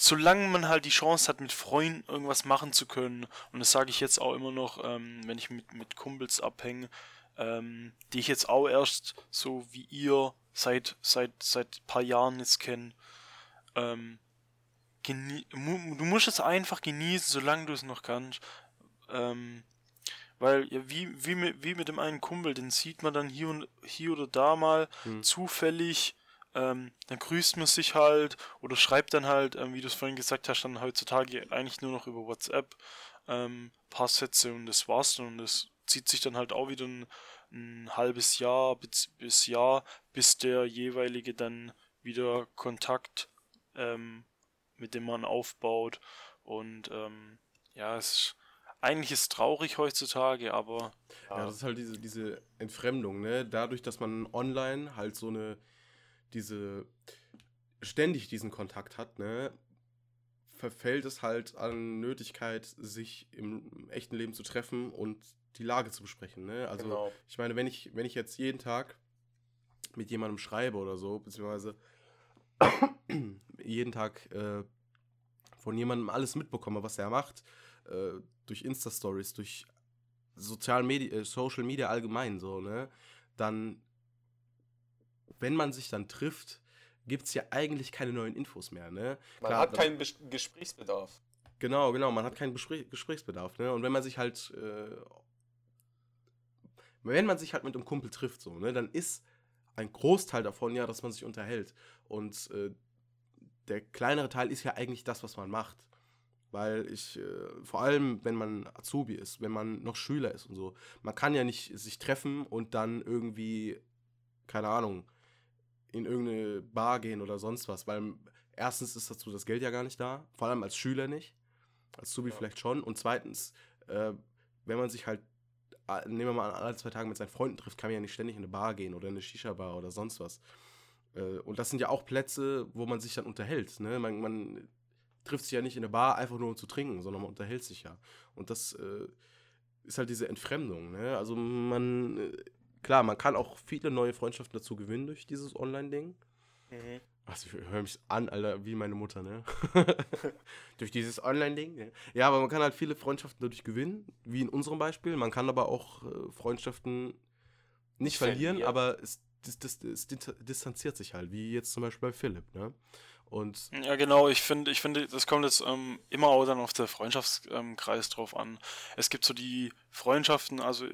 C: solange man halt die Chance hat, mit Freunden irgendwas machen zu können, und das sage ich jetzt auch immer noch, ähm, wenn ich mit, mit Kumpels abhänge, ähm, die ich jetzt auch erst so wie ihr seit seit seit paar Jahren jetzt kenne, ähm, du musst es einfach genießen, solange du es noch kannst. Ähm, weil, ja, wie, wie, mit, wie mit dem einen Kumpel, den sieht man dann hier und hier oder da mal
A: Hm.
C: zufällig, ähm, dann grüßt man sich halt oder schreibt dann halt, ähm, wie du es vorhin gesagt hast, dann heutzutage eigentlich nur noch über WhatsApp ähm, paar Sätze und das war's dann. Und das zieht sich dann halt auch wieder ein, ein halbes Jahr bis, bis Jahr, bis der jeweilige dann wieder Kontakt ähm, mit dem man aufbaut. Und ähm, ja, es ist, eigentlich ist traurig heutzutage, aber
A: Ja, das ist halt diese, diese Entfremdung, ne? Dadurch, dass man online halt so eine, diese, ständig diesen Kontakt hat, ne? Verfällt es halt an Nötigkeit, sich im echten Leben zu treffen und die Lage zu besprechen, ne? Also,
B: genau.
A: ich meine, wenn ich, wenn ich jetzt jeden Tag mit jemandem schreibe oder so, beziehungsweise jeden Tag äh, von jemandem alles mitbekomme, was er macht, äh, durch Insta-Stories, durch Sozial Medi äh, Social Media allgemein so, ne? Dann, wenn man sich dann trifft, gibt es ja eigentlich keine neuen Infos mehr, ne?
B: Man
A: Klar,
B: hat keinen Bes Gesprächsbedarf.
A: Genau, genau, man hat keinen Bespräch Gesprächsbedarf, ne? Und wenn man sich halt, äh, wenn man sich halt mit einem Kumpel trifft, so, ne, dann ist ein Großteil davon ja, dass man sich unterhält. Und äh, der kleinere Teil ist ja eigentlich das, was man macht. Weil ich, äh, vor allem, wenn man Azubi ist, wenn man noch Schüler ist und so, man kann ja nicht sich treffen und dann irgendwie, keine Ahnung, in irgendeine Bar gehen oder sonst was, weil erstens ist dazu das Geld ja gar nicht da, vor allem als Schüler nicht, als Azubi
B: Ja.
A: vielleicht schon und zweitens, äh, wenn man sich halt, äh, nehmen wir mal an, alle zwei Tage mit seinen Freunden trifft, kann man ja nicht ständig in eine Bar gehen oder in eine Shisha-Bar oder sonst was. Äh, und das sind ja auch Plätze, wo man sich dann unterhält, ne? Man, man trifft sich ja nicht in eine Bar einfach nur um zu trinken, sondern man unterhält sich ja. Und das äh, ist halt diese Entfremdung, ne? Also man, äh, klar, man kann auch viele neue Freundschaften dazu gewinnen durch dieses Online-Ding.
B: Mhm.
A: Also ich höre mich an, Alter, wie meine Mutter, ne? durch dieses Online-Ding. Ne? Ja, aber man kann halt viele Freundschaften dadurch gewinnen, wie in unserem Beispiel. Man kann aber auch äh, Freundschaften nicht verlieren,
B: Verlieren.
A: aber es, das, das, es dis- distanziert sich halt, wie jetzt zum Beispiel bei Philipp, ne? Und
C: Ja, genau, ich finde, ich finde, das kommt jetzt ähm, immer auch dann auf der Freundschaftskreis ähm, drauf an. Es gibt so die Freundschaften, also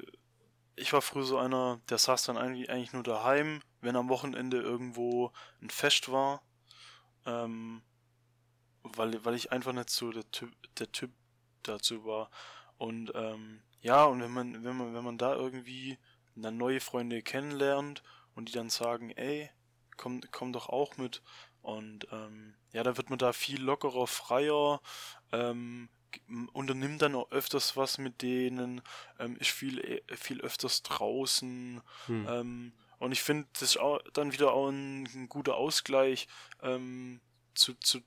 C: ich war früher so einer, der saß dann eigentlich, eigentlich nur daheim, wenn am Wochenende irgendwo ein Fest war, ähm, weil, weil ich einfach nicht so der Typ, der Typ dazu war. Und ähm, ja, und wenn man, wenn man, wenn man da irgendwie dann neue Freunde kennenlernt und die dann sagen, ey, komm, komm doch auch mit. Und ähm, ja, da wird man da viel lockerer, freier, ähm, unternimmt dann auch öfters was mit denen, ähm, ist viel, äh, viel öfters draußen.
A: hm,
C: Ähm, und ich finde, das ist auch dann wieder auch ein, ein guter Ausgleich ähm, zu, zu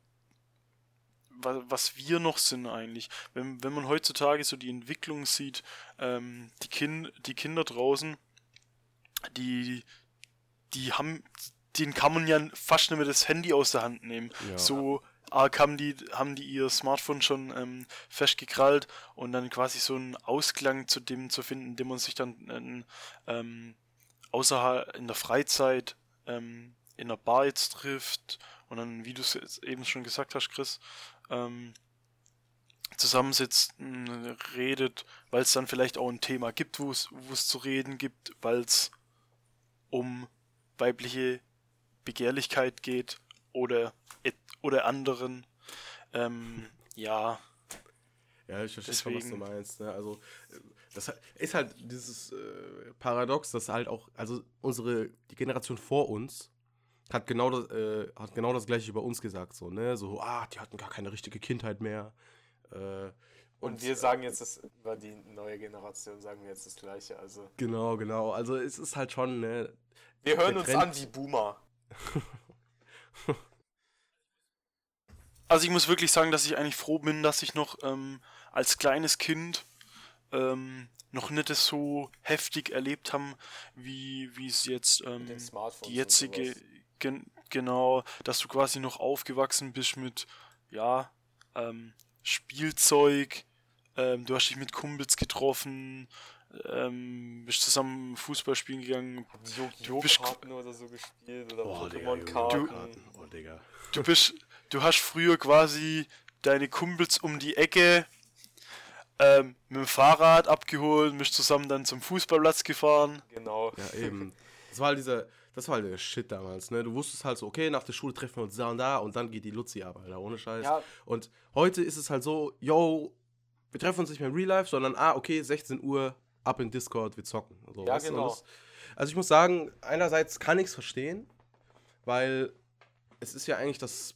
C: wa- was wir noch sind eigentlich. Wenn, wenn man heutzutage so die Entwicklung sieht, ähm, die, kind, die Kinder draußen, die, die haben, denen kann man ja fast nicht mehr das Handy aus der Hand nehmen.
A: ja.
C: So arg haben die, haben die ihr Smartphone schon ähm, festgekrallt und dann quasi so einen Ausklang zu dem zu finden, indem man sich dann ähm, außerhalb in der Freizeit ähm, in der Bar jetzt trifft und dann, wie du es eben schon gesagt hast, Chris, ähm, zusammensitzt, redet, weil es dann vielleicht auch ein Thema gibt, wo es wo es zu reden gibt, weil es um weibliche Begehrlichkeit geht oder et- oder anderen. Ähm, ja,
A: Ja, ich verstehe schon, was du meinst. Ne? Also, das ist halt dieses äh, Paradox, dass halt auch, also unsere, die Generation vor uns hat genau das, äh, hat genau das gleiche über uns gesagt, so, ne? So, ah, die hatten gar keine richtige Kindheit mehr. Äh,
B: Und wir sagen jetzt das über die neue Generation, sagen wir jetzt das Gleiche. Also
A: Genau, genau. Also es ist halt schon, ne?
B: wir hören uns an wie Boomer.
C: Also ich muss wirklich sagen, dass ich eigentlich froh bin, dass ich noch ähm, als kleines Kind ähm, noch nicht das so heftig erlebt haben, wie wie es jetzt ähm, die jetzige, gen, genau, dass du quasi noch aufgewachsen bist mit, ja, ähm, Spielzeug, ähm, du hast dich mit Kumpels getroffen, ähm, bist zusammen Fußball spielen gegangen,
B: Yu-Gi-Oh!
C: bist-
B: Karten oder so gespielt oder
A: Oh,
B: Pokémon-Karten.
A: Karten. Oh, Digga.
C: du bist, du hast früher quasi deine Kumpels um die Ecke ähm, mit dem Fahrrad abgeholt, bist zusammen dann zum Fußballplatz gefahren.
B: Genau.
A: Ja, eben. Das war halt dieser, das war halt der Shit damals, ne? Du wusstest halt so, okay, nach der Schule treffen wir uns da und da und dann geht die Luzi ab, Alter, ohne Scheiß.
B: Ja.
A: Und heute ist es halt so, yo, wir treffen uns nicht mehr in Real Life, sondern, ah, okay, 16 Uhr, ab in Discord, wir zocken. So,
B: Ja, genau.
A: Das, also ich muss sagen, einerseits kann ich es verstehen, weil es ist ja eigentlich das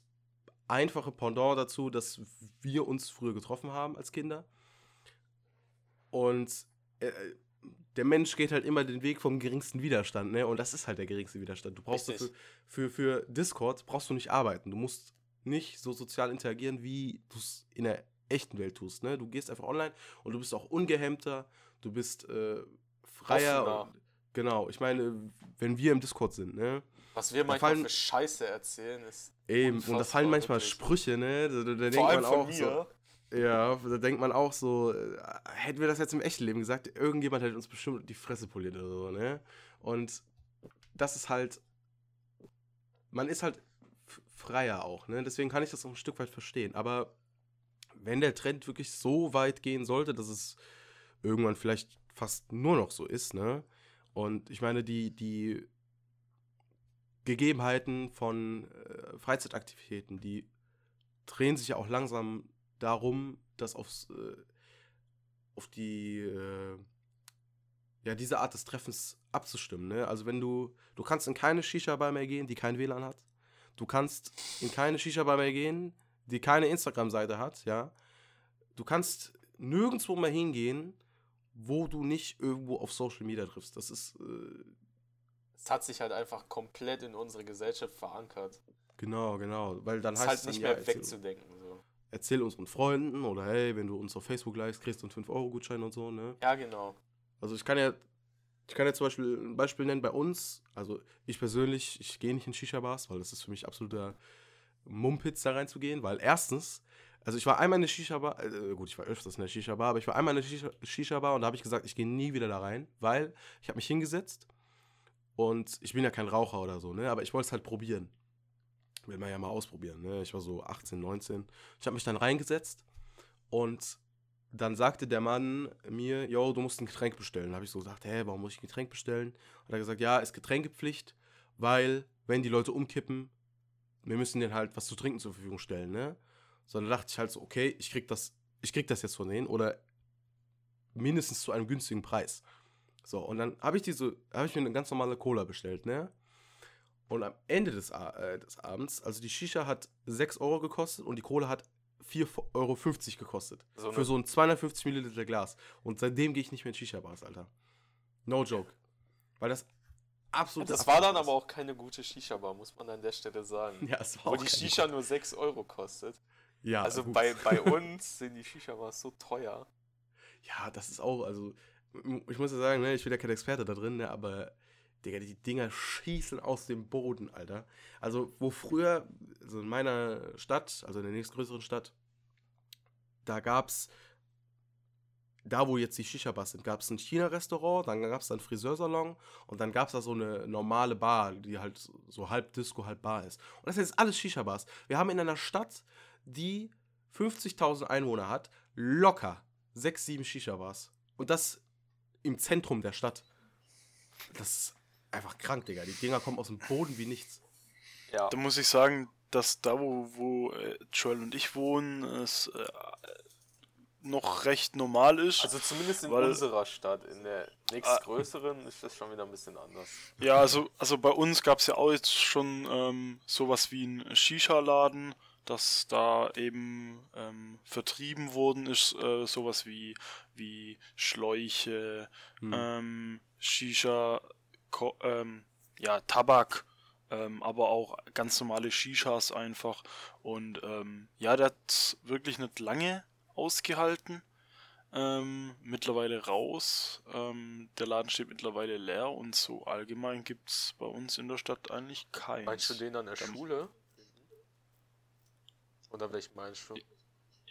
A: einfache Pendant dazu, dass wir uns früher getroffen haben als Kinder. Und äh, der Mensch geht halt immer den Weg vom geringsten Widerstand, ne? Und das ist halt der geringste Widerstand. Du brauchst dafür, für, für Discord brauchst du nicht arbeiten. Du musst nicht so sozial interagieren, wie du es in der echten Welt tust, ne? Du gehst einfach online und du bist auch ungehemmter, du bist äh, freier. Und, genau, ich meine, wenn wir im Discord sind, ne?
B: Was wir manchmal
A: fallen-
B: für Scheiße erzählen, ist.
A: Eben, und da fallen manchmal
B: wirklich.
A: Sprüche, ne? Da, da, da denkt man auch so. Ja, da denkt man auch so, äh, hätten wir das jetzt im echten Leben gesagt, irgendjemand hätte uns bestimmt die Fresse poliert oder so, ne? Und das ist halt, man ist halt freier auch, ne? Deswegen kann ich das auch ein Stück weit verstehen. Aber wenn der Trend wirklich so weit gehen sollte, dass es irgendwann vielleicht fast nur noch so ist, ne? Und ich meine, die, die Gegebenheiten von äh, Freizeitaktivitäten, die drehen sich ja auch langsam darum, das aufs, äh, auf die, äh, ja, diese Art des Treffens abzustimmen. Ne? Also wenn du, du kannst in keine Shisha-Bar mehr gehen, die kein WLAN hat. Du kannst in keine Shisha-Bar mehr gehen, die keine Instagram-Seite hat, ja. Du kannst nirgendwo mehr hingehen, wo du nicht irgendwo auf Social Media triffst. Das ist, äh,
B: Es hat sich halt einfach komplett in unsere Gesellschaft verankert.
A: genau, genau. Weil dann
B: Es
A: heißt
B: ist halt
A: es dann,
B: nicht
A: ja,
B: mehr
A: erzähl-
B: wegzudenken. So.
A: erzähl unseren Freunden oder hey, wenn du uns auf Facebook likest, kriegst du einen 5-Euro-Gutschein und so, ne?
B: Ja, genau.
A: Also ich kann ja, ich kann ja zum Beispiel ein Beispiel nennen bei uns. Also ich persönlich, ich gehe nicht in Shisha-Bars, weil das ist für mich absoluter Mumpitz da reinzugehen, weil erstens, also ich war einmal in der Shisha-Bar, äh, gut, ich war öfters in der Shisha-Bar, aber ich war einmal in der Shisha- Shisha-Bar und da habe ich gesagt, ich gehe nie wieder da rein, weil ich habe mich hingesetzt und ich bin ja kein Raucher oder so, ne, aber ich wollte es halt probieren. Will man ja mal ausprobieren, ne? Ich war so 18, 19. Ich habe mich dann reingesetzt und dann sagte der Mann mir, yo, du musst ein Getränk bestellen. Da habe ich so gesagt, hä, warum muss ich ein Getränk bestellen? Und er hat gesagt, ja, ist Getränkepflicht, weil, wenn die Leute umkippen, wir müssen denen halt was zu trinken zur Verfügung stellen, ne? So, dann dachte ich halt so, okay, ich krieg das, ich krieg das jetzt von denen oder mindestens zu einem günstigen Preis. So, und dann habe ich diese, habe ich mir eine ganz normale Cola bestellt, ne? Und am Ende des, äh, des Abends, also die Shisha hat 6 Euro gekostet und die Cola hat 4,50 Euro gekostet.
B: So
A: für
B: eine-
A: so ein 250 Milliliter Glas. Und seitdem gehe ich nicht mehr in Shisha-Bars, Alter. No joke. Weil das absolut.
B: Das war dann aber auch keine gute Shisha-Bar, muss man an der Stelle sagen.
A: Ja, es war
B: Wo die Shisha nur 6 Euro kostet.
A: Ja,
B: Also
A: gut.
B: bei, bei uns sind die Shisha-Bars so teuer.
A: Ja, das ist auch, also, ich muss ja sagen, ne, ich bin ja kein Experte da drin, ne, aber, Digga, die Dinger schießen aus dem Boden, Alter. Also, wo früher, also in meiner Stadt, also in der nächstgrößeren Stadt, da gab's, da wo jetzt die Shisha-Bars sind, gab's ein China-Restaurant, dann gab's da einen Friseursalon und dann gab's da so eine normale Bar, die halt so halb Disco, halb Bar ist. Und das sind jetzt alles Shisha-Bars. Wir haben in einer Stadt, die 50.000 Einwohner hat, locker sechs, sieben Shisha-Bars. Und das im Zentrum der Stadt. Das ist einfach krank, Digga. Die Dinger kommen aus dem Boden wie nichts.
B: Ja.
C: Da muss ich sagen, dass da, wo, wo äh, Joel und ich wohnen, es äh, noch recht normal ist.
B: Also zumindest in
C: Weil-
B: unserer Stadt. In der nächstgrößeren ist das schon wieder ein bisschen anders.
C: Ja, also, also bei uns gab es ja auch jetzt schon ähm, sowas wie einen Shisha-Laden, dass da eben ähm, vertrieben worden ist, äh, sowas wie, wie Schläuche,
A: Hm.
C: ähm, Shisha, Ko ähm, ja, Tabak, ähm, aber auch ganz normale Shishas einfach. Und ähm, ja, der hat wirklich nicht lange ausgehalten. Ähm, mittlerweile raus. Ähm, der Laden steht mittlerweile leer und so allgemein gibt es bei uns in der Stadt eigentlich keins.
B: Meinst du den an der
C: Dann-
B: Schule? Oder welchen meinst du?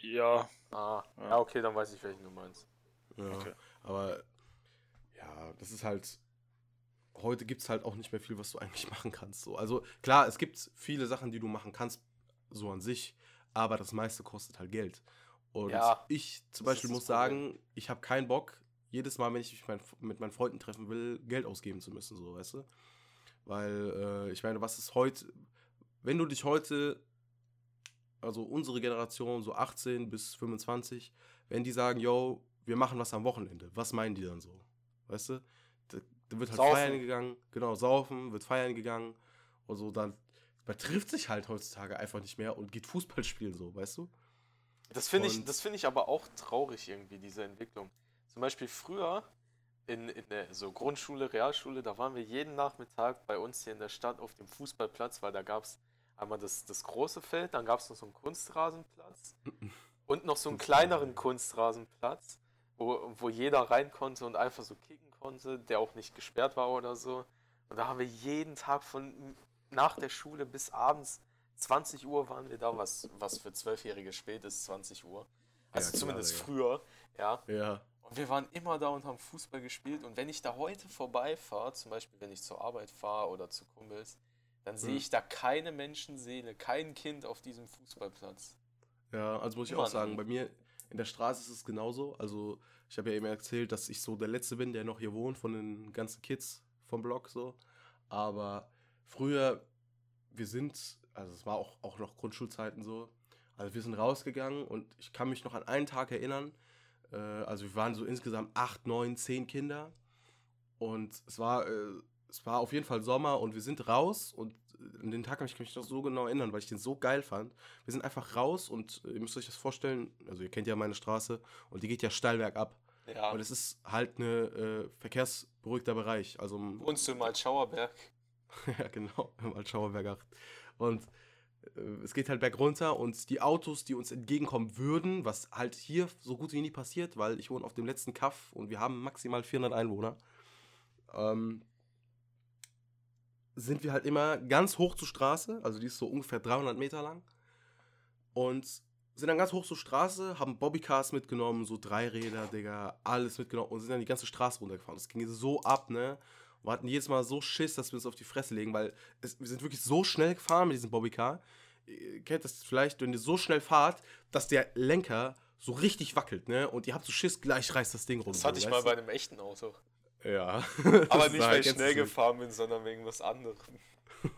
C: Ja,
B: Ah,
C: Ja.
B: ja, okay, dann weiß ich, welchen du meinst.
A: Ja,
C: Okay.
A: aber ja, das ist halt. Heute gibt es halt auch nicht mehr viel, was du eigentlich machen kannst. So. Also klar, es gibt viele Sachen, die du machen kannst, so an sich, aber das meiste kostet halt Geld. Und
B: Ja,
A: ich zum Beispiel muss sagen, ich habe keinen Bock, jedes Mal, wenn ich mich mein, mit meinen Freunden treffen will, Geld ausgeben zu müssen, so, weißt du? Weil, äh, ich meine, was ist heute, wenn du dich heute, also unsere Generation, so 18 bis 25, wenn die sagen, yo, wir machen was am Wochenende, was meinen die dann so? Weißt du? Da, da wird halt
B: Saufen.
A: feiern gegangen, genau, saufen, wird feiern gegangen und so, dann, man trifft sich halt heutzutage einfach nicht mehr und geht Fußball spielen, so, weißt du?
B: Das finde ich, das finde ich aber auch traurig irgendwie, diese Entwicklung. Zum Beispiel früher in, in der so Grundschule, Realschule, da waren wir jeden Nachmittag bei uns hier in der Stadt auf dem Fußballplatz, weil da gab es einmal das, das große Feld, dann gab es noch so einen Kunstrasenplatz und noch so einen kleineren Kunstrasenplatz, wo, wo jeder rein konnte und einfach so kicken konnte, der auch nicht gesperrt war oder so. Und da haben wir jeden Tag von nach der Schule bis abends 20 Uhr waren wir da, was, was für Zwölfjährige spät ist, 20 Uhr. Also
A: klar,
B: zumindest
A: Digga.
B: früher, ja.
A: Ja.
B: Und wir waren immer da und haben Fußball gespielt. Und wenn ich da heute vorbeifahre, zum Beispiel wenn ich zur Arbeit fahre oder zu Kumpels, dann sehe
A: Hm.
B: ich da keine Menschenseele, kein Kind auf diesem Fußballplatz.
A: Ja, also muss ich
B: Immer
A: auch sagen, bei mir in der Straße ist es genauso. Also ich habe ja eben erzählt, dass ich so der Letzte bin, der noch hier wohnt von den ganzen Kids vom Block so. Aber früher, wir sind, also es war auch, auch noch Grundschulzeiten so, also wir sind rausgegangen und ich kann mich noch an einen Tag erinnern, äh, also wir waren so insgesamt acht, neun, zehn Kinder und es war, äh, es war auf jeden Fall Sommer und wir sind raus und an den Tag kann ich mich noch so genau erinnern, weil ich den so geil fand. Wir sind einfach raus und äh, ihr müsst euch das vorstellen, also ihr kennt ja meine Straße und die geht ja steil bergab.
B: Ja.
A: Und es ist halt eine äh, verkehrsberuhigter Bereich. Also
B: Wohnst du im Altschauerberg?
A: ja, genau, im Altschauerberg 8. Und äh, es geht halt bergunter und die Autos, die uns entgegenkommen würden, was halt hier so gut wie nie passiert, weil ich wohne auf dem letzten Kaff und wir haben maximal 400 Einwohner, ähm, sind wir halt immer ganz hoch zur Straße, also die ist so ungefähr 300 Meter lang und sind dann ganz hoch zur Straße, haben Bobbycars mitgenommen, so Dreiräder, Digga, alles mitgenommen und sind dann die ganze Straße runtergefahren. Das ging so ab, ne? Wir hatten jedes Mal so Schiss, dass wir uns auf die Fresse legen, weil es, wir sind wirklich so schnell gefahren mit diesem Bobbycar. Ihr kennt das vielleicht, wenn ihr so schnell fahrt, dass der Lenker so richtig wackelt, ne? Und ihr habt so Schiss, gleich reißt das Ding rum.
B: Das hatte ich mal bei einem echten Auto.
A: Ja.
B: Aber nicht, weil ich schnell gefahren bin, sondern wegen was anderem.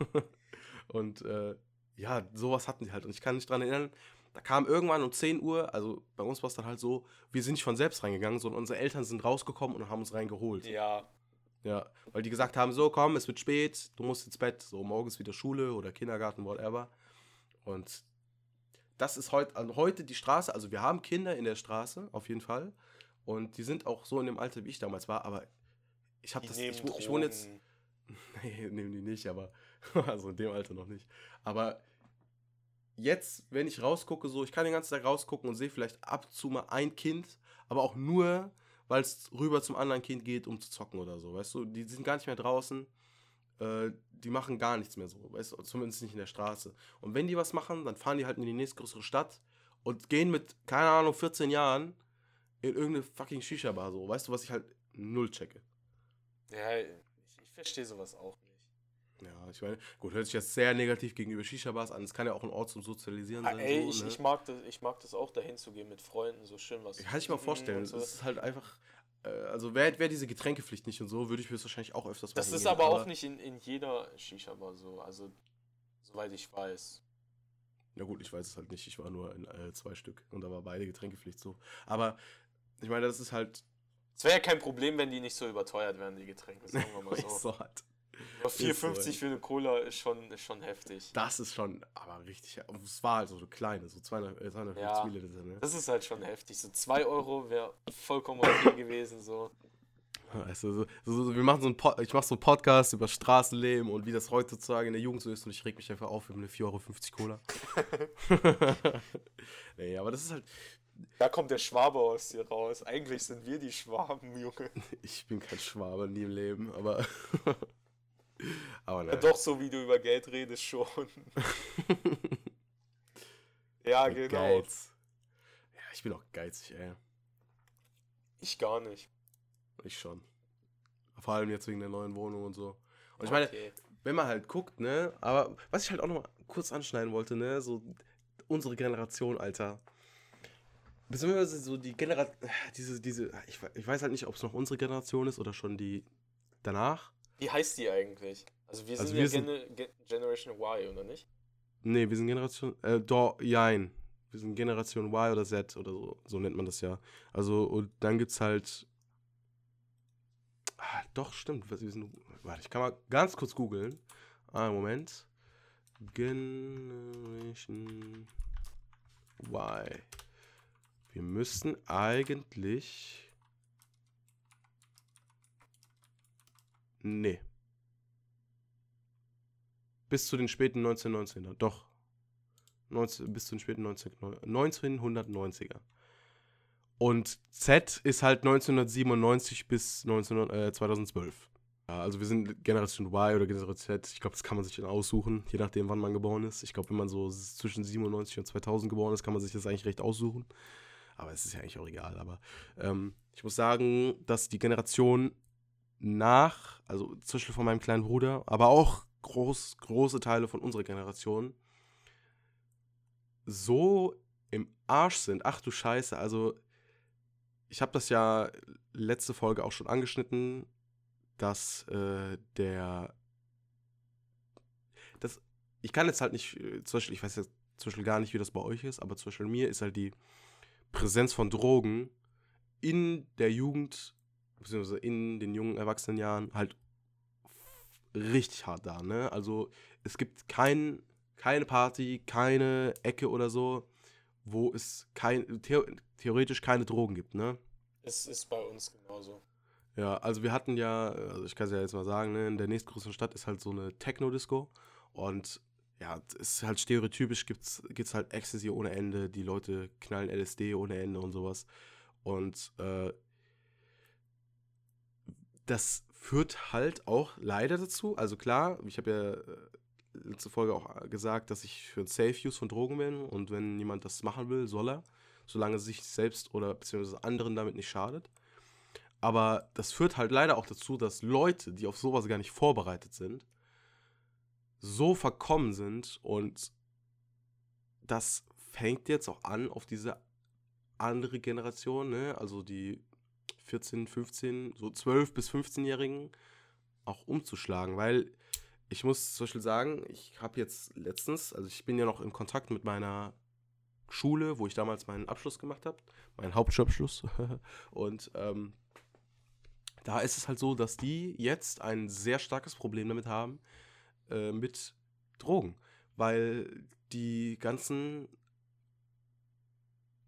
A: Und äh, ja, sowas hatten die halt. Und ich kann mich dran erinnern, da kam irgendwann um 10 Uhr, also bei uns war es dann halt so, wir sind nicht von selbst reingegangen, sondern unsere Eltern sind rausgekommen und haben uns reingeholt.
B: Ja.
A: Ja, weil die gesagt haben, so komm, es wird spät, du musst ins Bett, so morgens wieder Schule oder Kindergarten, whatever. Und das ist heute, also heute die Straße, also wir haben Kinder in der Straße, auf jeden Fall. Und die sind auch so in dem Alter, wie ich damals war, aber ich habe das, ich, ich wohne jetzt, nee, nehmen die nicht, aber, also in dem Alter noch nicht. Aber jetzt, wenn ich rausgucke, so, ich kann den ganzen Tag rausgucken und sehe vielleicht ab und zu mal ein Kind, aber auch nur, weil es rüber zum anderen Kind geht, um zu zocken oder so, weißt du? Die sind gar nicht mehr draußen, äh, die machen gar nichts mehr so, weißt du? Zumindest nicht in der Straße. Und wenn die was machen, dann fahren die halt in die nächstgrößere Stadt und gehen mit, keine Ahnung, 14 Jahren in irgendeine fucking Shisha-Bar so, weißt du, was ich halt null checke.
B: Ja, ich, ich verstehe sowas auch nicht.
A: Ja, ich meine, gut, hört sich jetzt sehr negativ gegenüber Shisha-Bars an. Es kann ja auch ein Ort zum Sozialisieren
B: Ah,
A: sein.
B: ey,
A: so,
B: ich,
A: ne?
B: ich, mag das, ich mag das auch, dahin zu gehen mit Freunden, so schön was.
A: Kann ich mir vorstellen. Es
B: So.
A: ist halt einfach, äh, also wäre wär diese Getränkepflicht nicht und so, würde ich höchstwahrscheinlich auch öfters
B: Das ist
A: hingehen,
B: aber auch nicht in, in jeder Shisha-Bar so, also soweit ich weiß.
A: Ja gut, ich weiß es halt nicht. Ich war nur in äh, zwei Stück und da war beide Getränkepflicht so. Aber ich meine, das ist halt
B: Es wäre ja kein Problem, wenn die nicht so überteuert wären, die Getränke, sagen wir mal so. Aber 4,50
A: so, ey.
B: für eine Cola ist schon, ist schon heftig.
A: Das ist schon, aber richtig. Es war halt so eine kleine, so 200, äh, 250
B: Ja.
A: Milliliter, ne?
B: Das ist halt schon heftig. So 2 Euro wäre vollkommen okay gewesen. So.
A: Du, so, so, wir machen so einen Pod, ich mache so einen Podcast über Straßenleben und wie das heutzutage in der Jugend so ist und ich reg mich einfach auf über eine 4,50 Euro Cola. nee, aber das ist halt,
B: Da kommt der Schwabe aus dir raus. Eigentlich sind wir die Schwaben, Junge.
A: ich bin kein Schwabe nie im Leben, aber. aber
B: Ja,
A: nein.
B: doch, so wie du über Geld redest, schon. Ja,
A: Mit
B: genau.
A: Geiz. Ja, ich bin auch geizig, ey.
B: Ich gar nicht.
A: Ich schon. Vor allem jetzt wegen der neuen Wohnung und so. Und ich meine,
B: Okay.
A: wenn man halt guckt, ne, aber was ich halt auch noch mal kurz anschneiden wollte, ne, so unsere Generation, Alter. Beziehungsweise so die Generation, diese, diese, ich, ich weiß halt nicht, ob es noch unsere Generation ist oder schon die danach.
B: Wie heißt die eigentlich? Also wir sind
A: Also
B: ja
A: wir sind-
B: Gene Ge Generation Y, oder nicht?
A: Nee, wir sind Generation, äh, do, jein. Wir sind Generation Y oder Z oder so, so nennt man das ja. Also, und dann gibt's halt, ah, doch, stimmt, wir sind, warte, ich kann mal ganz kurz googeln. Ah, Moment. Generation Y. Wir müssten eigentlich, nee. Bis zu den späten 1990er, doch. 19, bis zu den späten 19, 1990er. Und Z ist halt 1997 bis 19, äh, 2012. Ja, also wir sind Generation Y oder Generation Z. Ich glaube, das kann man sich dann aussuchen, je nachdem, wann man geboren ist. Ich glaube, wenn man so zwischen 97 und 2000 geboren ist, kann man sich das eigentlich recht aussuchen. Aber es ist ja eigentlich auch egal. Aber ähm, ich muss sagen, dass die Generation nach, also zum Beispiel von meinem kleinen Bruder, aber auch groß, große Teile von unserer Generation so im Arsch sind. Ach du Scheiße, also ich habe das ja letzte Folge auch schon angeschnitten, dass äh, der das ich kann jetzt halt nicht, äh, zum Beispiel, ich weiß jetzt zum Beispiel gar nicht, wie das bei euch ist, aber zum Beispiel mir ist halt die Präsenz von Drogen in der Jugend, beziehungsweise in den jungen Erwachsenenjahren halt richtig hart da, ne? Also es gibt kein, keine Party, keine Ecke oder so, wo es kein, theo theoretisch keine Drogen gibt, ne?
B: Es ist bei uns genauso.
A: Ja, also wir hatten ja, also ich kann es ja jetzt mal sagen, ne, in der nächstgrößeren Stadt ist halt so eine Techno-Disco und ja, es ist halt stereotypisch, gibt's, gibt's halt Ecstasy ohne Ende, die Leute knallen LSD ohne Ende und sowas. Und äh, das führt halt auch leider dazu, also klar, ich habe ja äh, letzte Folge auch gesagt, dass ich für ein Safe Use von Drogen bin und wenn jemand das machen will, soll er, solange es sich selbst oder beziehungsweise anderen damit nicht schadet. Aber das führt halt leider auch dazu, dass Leute, die auf sowas gar nicht vorbereitet sind, so verkommen sind und das fängt jetzt auch an auf diese andere Generation, ne? also die 14, 15, so 12 bis 15-Jährigen auch umzuschlagen, weil ich muss zum Beispiel sagen, ich habe jetzt letztens, also ich bin ja noch in Kontakt mit meiner Schule, wo ich damals meinen Abschluss gemacht habe, meinen Hauptschulabschluss und ähm, da ist es halt so, dass die jetzt ein sehr starkes Problem damit haben, äh, mit Drogen. Weil die ganzen,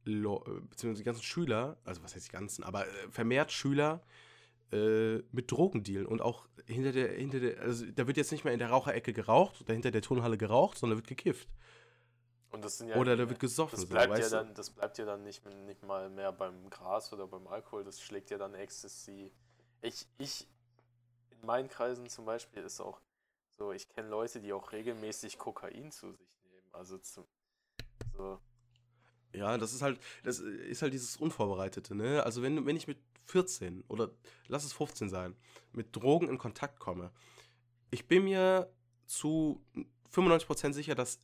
A: äh, beziehungsweise die ganzen Schüler, also was heißt die ganzen, aber äh, vermehrt Schüler äh, mit Drogen dealen und auch hinter der, hinter der, also da wird jetzt nicht mehr in der Raucherecke geraucht oder hinter der Turnhalle geraucht, sondern wird gekifft.
B: Und das sind ja,
A: Oder da wird gesoffen,
B: das
A: so,
B: bleibt, ja
A: weißt du?
B: dann, das bleibt ja dann nicht, nicht mal mehr beim Gras oder beim Alkohol, das schlägt ja dann Ecstasy. Ich, ich, in meinen Kreisen zum Beispiel ist auch so, ich kenne Leute, die auch regelmäßig Kokain zu sich nehmen. Also zum, so,
A: Ja, das ist halt, das ist halt dieses Unvorbereitete, ne? Also wenn, wenn ich mit 14 oder lass es 15 sein, mit Drogen in Kontakt komme, ich bin mir zu 95% sicher, dass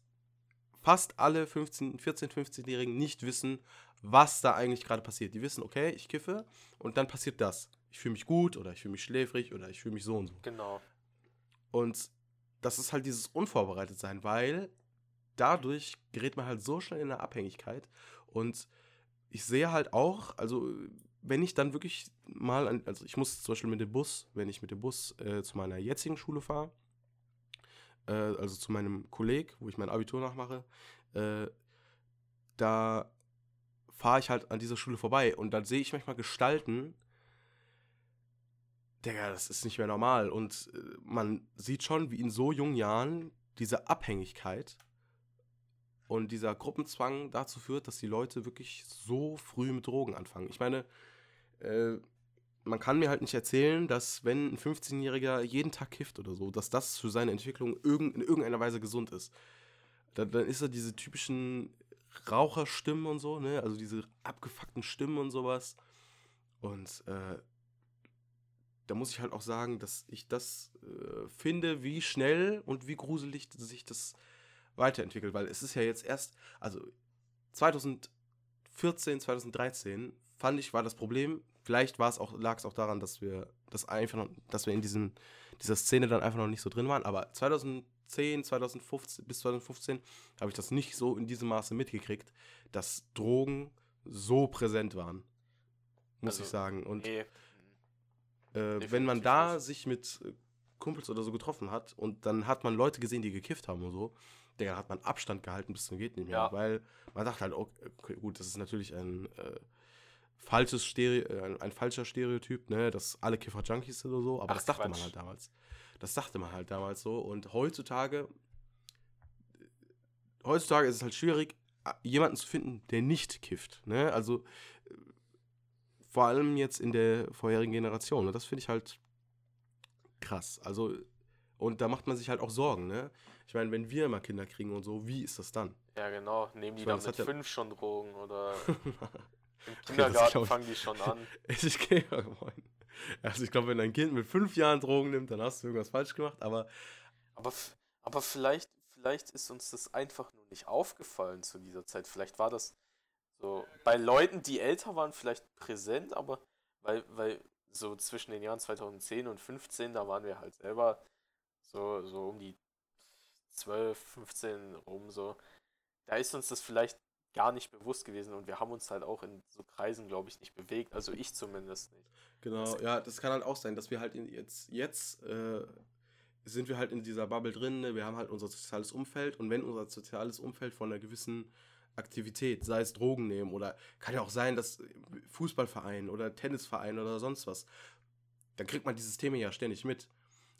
A: fast alle 15, 14, 15-Jährigen nicht wissen, was da eigentlich gerade passiert. Die wissen, okay, ich kiffe und dann passiert das. Ich fühle mich gut oder ich fühle mich schläfrig oder ich fühle mich so und so.
B: genau.
A: Und das ist halt dieses Unvorbereitetsein, weil dadurch gerät man halt so schnell in eine Abhängigkeit. Und ich sehe halt auch, also wenn ich dann wirklich mal, an, also ich muss zum Beispiel mit dem Bus, wenn ich mit dem Bus äh, zu meiner jetzigen Schule fahre, äh, also zu meinem Kolleg, wo ich mein Abitur nachmache, äh, da fahre ich halt an dieser Schule vorbei und dann sehe ich manchmal Gestalten, Digga, das ist nicht mehr normal. Und äh, man sieht schon, wie in so jungen Jahren diese Abhängigkeit und dieser Gruppenzwang dazu führt, dass die Leute wirklich so früh mit Drogen anfangen. Ich meine, äh, man kann mir halt nicht erzählen, dass wenn ein 15-Jähriger jeden Tag kifft oder so, dass das für seine Entwicklung in irgendeiner Weise gesund ist. Dann, dann ist er diese typischen Raucherstimmen und so, ne? Also diese abgefuckten Stimmen und sowas. Und äh, da muss ich halt auch sagen, dass ich das äh, finde, wie schnell und wie gruselig sich das weiterentwickelt, weil es ist ja jetzt erst, also 2014, 2013 fand ich, war das Problem, vielleicht war es auch, lag es auch daran, dass wir das einfach noch, dass wir in diesem, dieser Szene dann einfach noch nicht so drin waren, aber 2010, 2015, bis 2015 habe ich das nicht so in diesem Maße mitgekriegt, dass Drogen so präsent waren. Muss also, ich sagen. Und nee. Äh, wenn man da sich mit äh, Kumpels oder so getroffen hat und dann hat man Leute gesehen, die gekifft haben und so, der hat man Abstand gehalten bis zum geht nicht mehr, ja. weil man dachte halt, okay, gut, das ist natürlich ein äh, falsches Stereo, äh, ein, ein, falscher Stereotyp, ne, dass alle Kiffer Junkies sind oder so, aber Ach, das dachte Quatsch. man halt damals. Das dachte man halt damals so und heutzutage heutzutage ist es halt schwierig jemanden zu finden, der nicht kifft, ne? Also vor allem jetzt in der vorherigen Generation, ne? Das finde ich halt krass. Also und da macht man sich halt auch Sorgen, ne? Ich meine, wenn wir immer Kinder kriegen und so, wie ist das dann?
B: Ja, genau. Nehmen die ich mein, dann mit fünf ja... schon Drogen oder im Kindergarten okay, fangen die schon an.
A: ich gehe Also ich glaube, wenn ein Kind mit fünf Jahren Drogen nimmt, dann hast du irgendwas falsch gemacht, aber.
B: Aber, aber vielleicht, vielleicht ist uns das einfach nur nicht aufgefallen zu dieser Zeit. Vielleicht war das so bei Leuten, die älter waren, vielleicht präsent, aber weil, weil so zwischen den Jahren 2010 und 2015, da waren wir halt selber so, so um die 12, 15 rum so. Da ist uns das vielleicht gar nicht bewusst gewesen und wir haben uns halt auch in so Kreisen, glaube ich, nicht bewegt. Also ich zumindest nicht.
A: Genau, das ja, das kann halt auch sein, dass wir halt jetzt, jetzt äh, sind wir halt in dieser Bubble drin, ne? wir haben halt unser soziales Umfeld und wenn unser soziales Umfeld von einer gewissen Aktivität, sei es Drogen nehmen oder kann ja auch sein, dass Fußballverein oder Tennisverein oder sonst was, dann kriegt man dieses Thema ja ständig mit.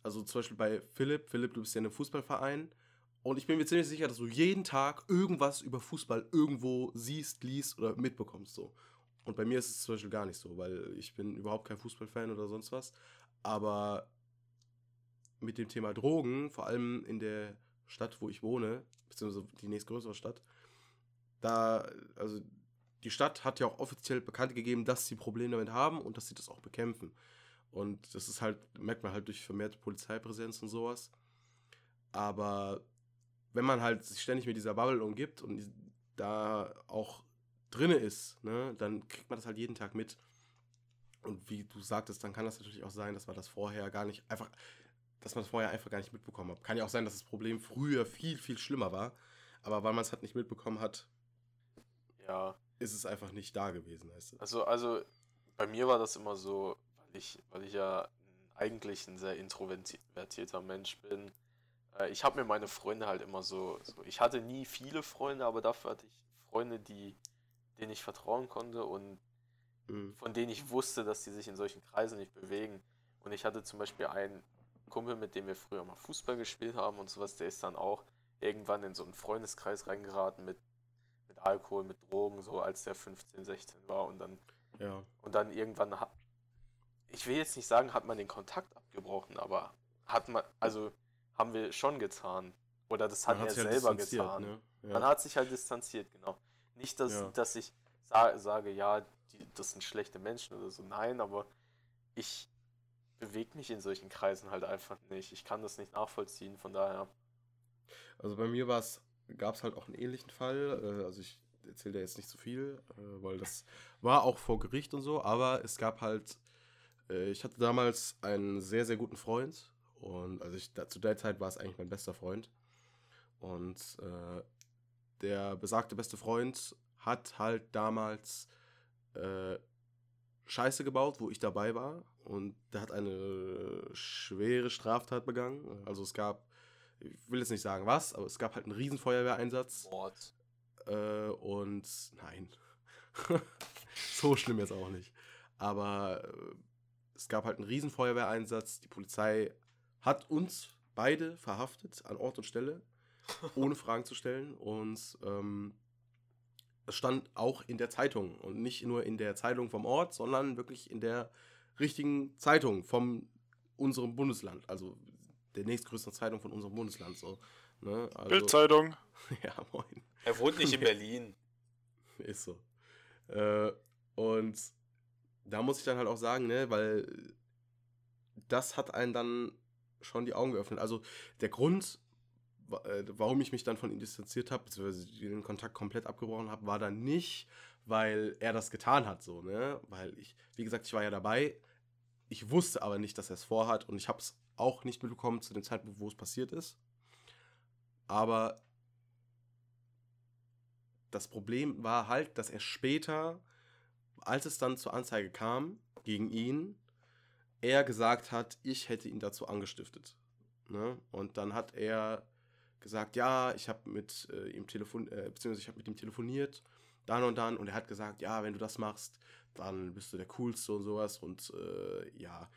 A: Also zum Beispiel bei Philipp, Philipp, du bist ja in einem Fußballverein und ich bin mir ziemlich sicher, dass du jeden Tag irgendwas über Fußball irgendwo siehst, liest oder mitbekommst. So. Und bei mir ist es zum Beispiel gar nicht so, weil ich bin überhaupt kein Fußballfan oder sonst was. Aber mit dem Thema Drogen, vor allem in der Stadt, wo ich wohne, beziehungsweise die nächstgrößere Stadt, da, also die Stadt hat ja auch offiziell bekannt gegeben, dass sie Probleme damit haben und dass sie das auch bekämpfen. Und das ist halt, merkt man halt durch vermehrte Polizeipräsenz und sowas. Aber wenn man halt sich ständig mit dieser Bubble umgibt und da auch drinne ist, ne, dann kriegt man das halt jeden Tag mit. Und wie du sagtest, dann kann das natürlich auch sein, dass man das vorher gar nicht einfach, dass man das vorher einfach gar nicht mitbekommen hat. Kann ja auch sein, dass das Problem früher viel, viel schlimmer war. Aber weil man es halt nicht mitbekommen hat,
B: ja.
A: ist es einfach nicht da gewesen, weißt du?
B: Also, also bei mir war das immer so, weil ich, weil ich ja eigentlich ein sehr introvertierter Mensch bin, äh, ich habe mir meine Freunde halt immer so, so, ich hatte nie viele Freunde, aber dafür hatte ich Freunde, die, denen ich vertrauen konnte und mhm. von denen ich wusste, dass die sich in solchen Kreisen nicht bewegen. Und ich hatte zum Beispiel einen Kumpel, mit dem wir früher mal Fußball gespielt haben und sowas, der ist dann auch irgendwann in so einen Freundeskreis reingeraten mit Alkohol, mit Drogen, so als der 15, 16 war und dann
A: ja.
B: und dann irgendwann hat ich will jetzt nicht sagen, hat man den Kontakt abgebrochen, aber hat man, also haben wir schon getan. Oder das hat er halt selber getan. Ne? Ja. Man hat sich halt distanziert, genau. Nicht, dass, ja. dass ich sa sage, ja, die, das sind schlechte Menschen oder so. Nein, aber ich bewege mich in solchen Kreisen halt einfach nicht. Ich kann das nicht nachvollziehen, von daher.
A: Also bei mir gab es halt auch einen ähnlichen Fall. Äh, also ich erzähle da jetzt nicht zu so viel, äh, weil das war auch vor Gericht und so, aber es gab halt, äh, ich hatte damals einen sehr, sehr guten Freund und also ich, da, zu der Zeit war es eigentlich mein bester Freund. Und äh, der besagte beste Freund hat halt damals äh, Scheiße gebaut, wo ich dabei war. Und der hat eine schwere Straftat begangen. Also es gab, ich will jetzt nicht sagen was, aber es gab halt einen riesen Feuerwehreinsatz.
B: Mord.
A: Äh, und nein. so schlimm jetzt auch nicht. Aber äh, es gab halt einen riesen Feuerwehreinsatz. Die Polizei hat uns beide verhaftet an Ort und Stelle, ohne Fragen zu stellen. Und ähm, es stand auch in der Zeitung und nicht nur in der Zeitung vom Ort, sondern wirklich in der richtigen Zeitung von unserem Bundesland, also der nächstgrößten Zeitung von unserem Bundesland. So, ne? also,
C: Bildzeitung.
A: ja, moin.
B: Er wohnt nicht in Berlin.
A: Ist so. Äh, und da muss ich dann halt auch sagen, ne, weil das hat einen dann schon die Augen geöffnet. Also der Grund, äh, warum ich mich dann von ihm distanziert habe, beziehungsweise den Kontakt komplett abgebrochen habe, war dann nicht, weil er das getan hat, so, ne? Weil ich, wie gesagt, ich war ja dabei. Ich wusste aber nicht, dass er es vorhat und ich habe es auch nicht mitbekommen zu dem Zeitpunkt, wo es passiert ist. Aber das Problem war halt, dass er später, als es dann zur Anzeige kam gegen ihn, er gesagt hat, ich hätte ihn dazu angestiftet. Ne? Und dann hat er gesagt, ja, ich habe mit äh, ihm telefon äh, beziehungsweise ich habe mit ihm telefoniert, dann und dann, und er hat gesagt, ja, wenn du das machst, dann bist du der coolste und sowas. Und äh, ja,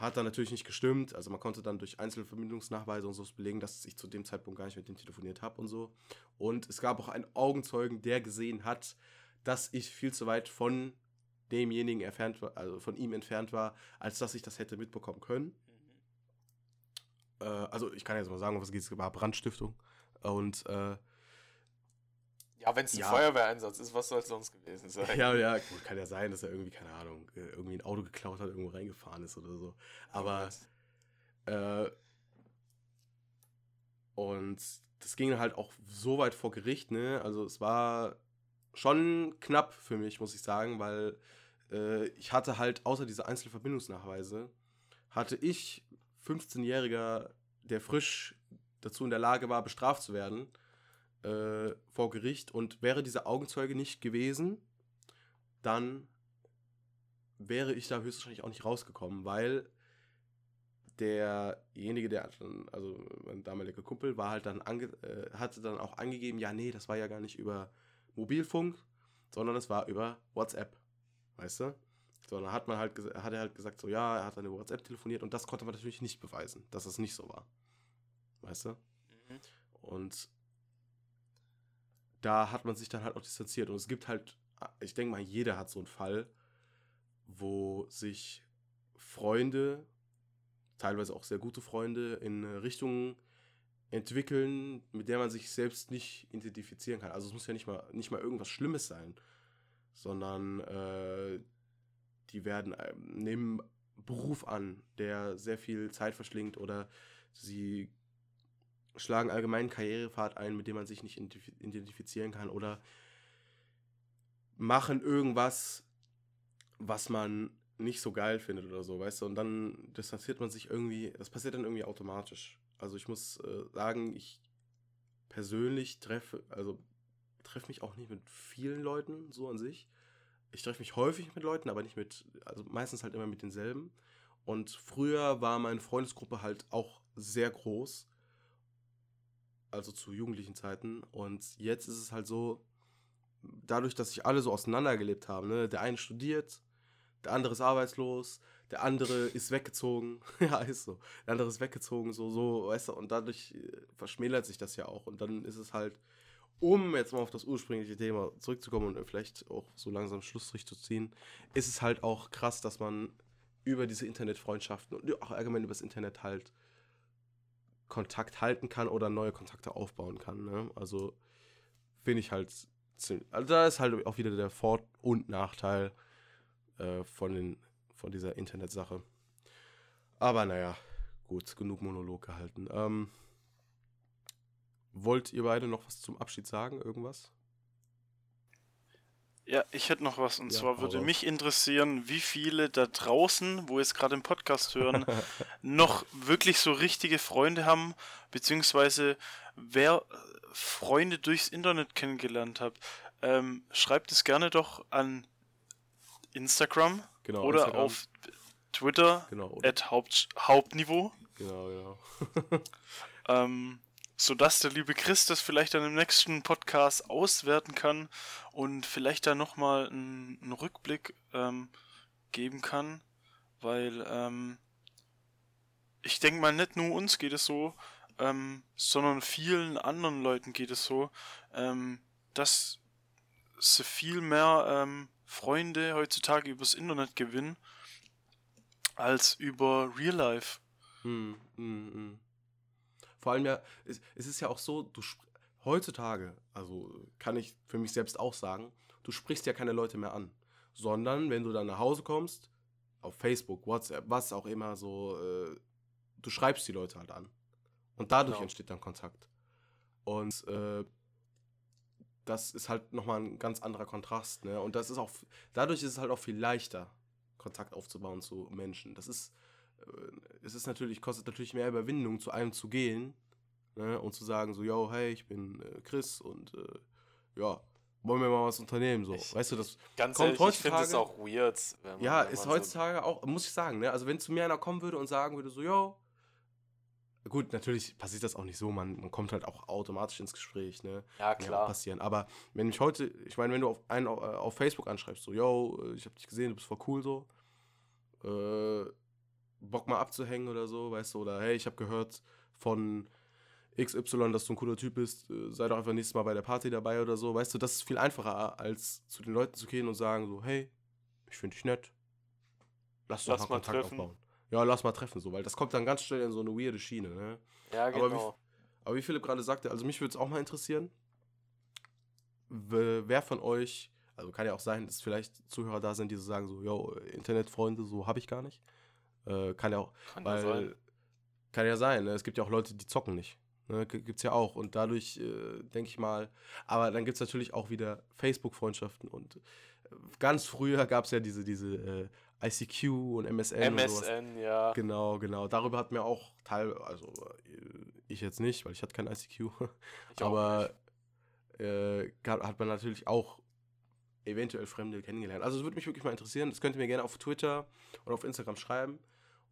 A: hat dann natürlich nicht gestimmt. Also man konnte dann durch Einzelverbindungsnachweise und so belegen, dass ich zu dem Zeitpunkt gar nicht mit ihm telefoniert habe und so. Und es gab auch einen Augenzeugen, der gesehen hat, dass ich viel zu weit von demjenigen entfernt war, also von ihm entfernt war, als dass ich das hätte mitbekommen können. Äh, also ich kann jetzt mal sagen, was geht, es war Brandstiftung. Und äh,
B: Ja, wenn es ein
A: Ja.
B: Feuerwehreinsatz ist, was soll es sonst gewesen sein?
A: ja, ja, gut, kann ja sein, dass er irgendwie, keine Ahnung, äh, irgendwie ein Auto geklaut hat, irgendwo reingefahren ist oder so. Aber Äh, und das ging halt auch so weit vor Gericht, ne? Also es war schon knapp für mich, muss ich sagen, weil äh, ich hatte halt außer diese Einzelverbindungsnachweise, hatte ich 15-Jähriger, der frisch dazu in der Lage war, bestraft zu werden, äh, vor Gericht. Und wäre dieser Augenzeuge nicht gewesen, dann wäre ich da höchstwahrscheinlich auch nicht rausgekommen, weil derjenige, der dann, also mein damaliger Kumpel, war halt dann ange, äh, hatte dann auch angegeben, ja, nee, das war ja gar nicht über Mobilfunk, sondern es war über WhatsApp. Weißt du? So, dann hat man halt hat er halt gesagt, so ja, er hat eine WhatsApp telefoniert und das konnte man natürlich nicht beweisen, dass es nicht so war. Weißt du?
B: Mhm.
A: Und da hat man sich dann halt auch distanziert. Und es gibt halt, ich denke mal, jeder hat so einen Fall, wo sich Freunde, teilweise auch sehr gute Freunde, in eine Richtung entwickeln, mit der man sich selbst nicht identifizieren kann. Also es muss ja nicht mal, nicht mal irgendwas Schlimmes sein, sondern äh, die werden, äh, nehmen Beruf an, der sehr viel Zeit verschlingt oder sie schlagen allgemein Karrierepfad ein, mit dem man sich nicht identif- identifizieren kann oder machen irgendwas, was man nicht so geil findet oder so, weißt du, und dann distanziert man sich irgendwie, das passiert dann irgendwie automatisch. Also ich muss äh, sagen, ich persönlich treffe, also treffe mich auch nicht mit vielen Leuten so an sich. Ich treffe mich häufig mit Leuten, aber nicht mit, also meistens halt immer mit denselben. Und früher war meine Freundesgruppe halt auch sehr groß, also zu jugendlichen Zeiten. Und jetzt ist es halt so, dadurch, dass sich alle so auseinandergelebt haben, ne? der eine studiert, der andere ist arbeitslos, der andere ist weggezogen. ja, ist so. Der andere ist weggezogen, so, so, weißt du, und dadurch äh, verschmälert sich das ja auch. Und dann ist es halt, um jetzt mal auf das ursprüngliche Thema zurückzukommen und vielleicht auch so langsam Schlussstrich zu ziehen, ist es halt auch krass, dass man über diese Internetfreundschaften und auch allgemein über das Internet halt Kontakt halten kann oder neue Kontakte aufbauen kann. Ne? Also finde ich halt ziemlich. Also da ist halt auch wieder der Vor- und Nachteil äh, von, den, von dieser Internetsache. Aber naja, gut, genug Monolog gehalten. Ähm, wollt ihr beide noch was zum Abschied sagen? Irgendwas?
C: Ja, ich hätte noch was. Und
A: Ja,
C: zwar würde mich interessieren, wie viele da draußen, wo jetzt gerade im Podcast hören, noch wirklich so richtige Freunde haben, beziehungsweise wer äh, Freunde durchs Internet kennengelernt hat. Ähm, schreibt es gerne doch an Instagram
A: Genau,
C: oder
A: Instagram.
C: auf Twitter
A: Genau,
C: at Haupt, Hauptniveau.
A: genau, genau.
C: ähm, sodass der liebe Chris das vielleicht dann im nächsten Podcast auswerten kann und vielleicht da nochmal einen, einen Rückblick ähm, geben kann, weil ähm, ich denke mal, nicht nur uns geht es so, ähm, sondern vielen anderen Leuten geht es so, ähm, dass sie viel mehr ähm, Freunde heutzutage übers Internet gewinnen als über Real Life.
A: Hm, hm, hm. Vor allem ja, es, es ist ja auch so, du heutzutage, also kann ich für mich selbst auch sagen, du sprichst ja keine Leute mehr an, sondern wenn du dann nach Hause kommst, auf Facebook, WhatsApp, was auch immer, so, äh, du schreibst die Leute halt an. Und dadurch
B: Genau.
A: entsteht dann Kontakt. Und äh, das ist halt nochmal ein ganz anderer Kontrast, ne? Und das ist auch, dadurch ist es halt auch viel leichter, Kontakt aufzubauen zu Menschen. Das ist, es ist natürlich, kostet natürlich mehr Überwindung, zu einem zu gehen ne, und zu sagen, so, yo, hey, ich bin äh, Chris und äh, ja, wollen wir mal was unternehmen, so.
B: Ich-
A: weißt du, das,
B: Ganz
A: Kommt
B: ehrlich, ich finde es
A: heutzutage-
B: auch weird. Wenn man,
A: ja, ist
B: so-
A: heutzutage auch, muss ich sagen, ne, also wenn zu mir einer kommen würde und sagen würde, so, yo, gut, natürlich passiert das auch nicht so, man, man kommt halt auch automatisch ins Gespräch, ne,
B: Ja,
A: kann ja auch
B: klar.
A: passieren, aber wenn mich heute, ich meine, wenn du auf einen auf, äh, auf Facebook anschreibst, so, yo, äh, ich hab dich gesehen, du bist voll cool, so, äh, Bock mal abzuhängen oder so, weißt du, oder hey, ich habe gehört von XY, dass du ein cooler Typ bist, äh, sei doch einfach nächstes Mal bei der Party dabei oder so, weißt du, das ist viel einfacher, als zu den Leuten zu gehen und sagen so, hey, ich finde dich nett, lass doch
B: Lass
A: mal
B: mal
A: Kontakt
B: treffen.
A: aufbauen. Ja, lass mal treffen, so, weil das kommt dann ganz schnell in so eine weirde Schiene, ne?
B: Ja,
A: Aber wie-
B: genau.
A: Aber wie Philipp gerade sagte, also mich würde es auch mal interessieren, wer von euch, also kann ja auch sein, dass vielleicht Zuhörer da sind, die so sagen so, yo, Internetfreunde, so habe ich gar nicht. Äh, kann ja auch,
B: Kann ja
A: weil,
B: sein.
A: kann ja sein, ne? es gibt ja auch Leute, die zocken nicht. Ne? G- Gibt's ja auch. Und dadurch, äh, denke ich mal, aber dann gibt es natürlich auch wieder Facebook-Freundschaften und äh, ganz früher gab es ja diese, diese äh, ICQ und MSN und.
B: MSN, ja.
A: Genau, genau. Darüber hat mir auch teil, also äh, ich jetzt nicht, weil ich hatte kein ICQ.
B: Ich
A: aber äh, hat man natürlich auch eventuell Fremde kennengelernt. Also es würde mich wirklich mal interessieren. Das könnt ihr mir gerne auf Twitter oder auf Instagram schreiben.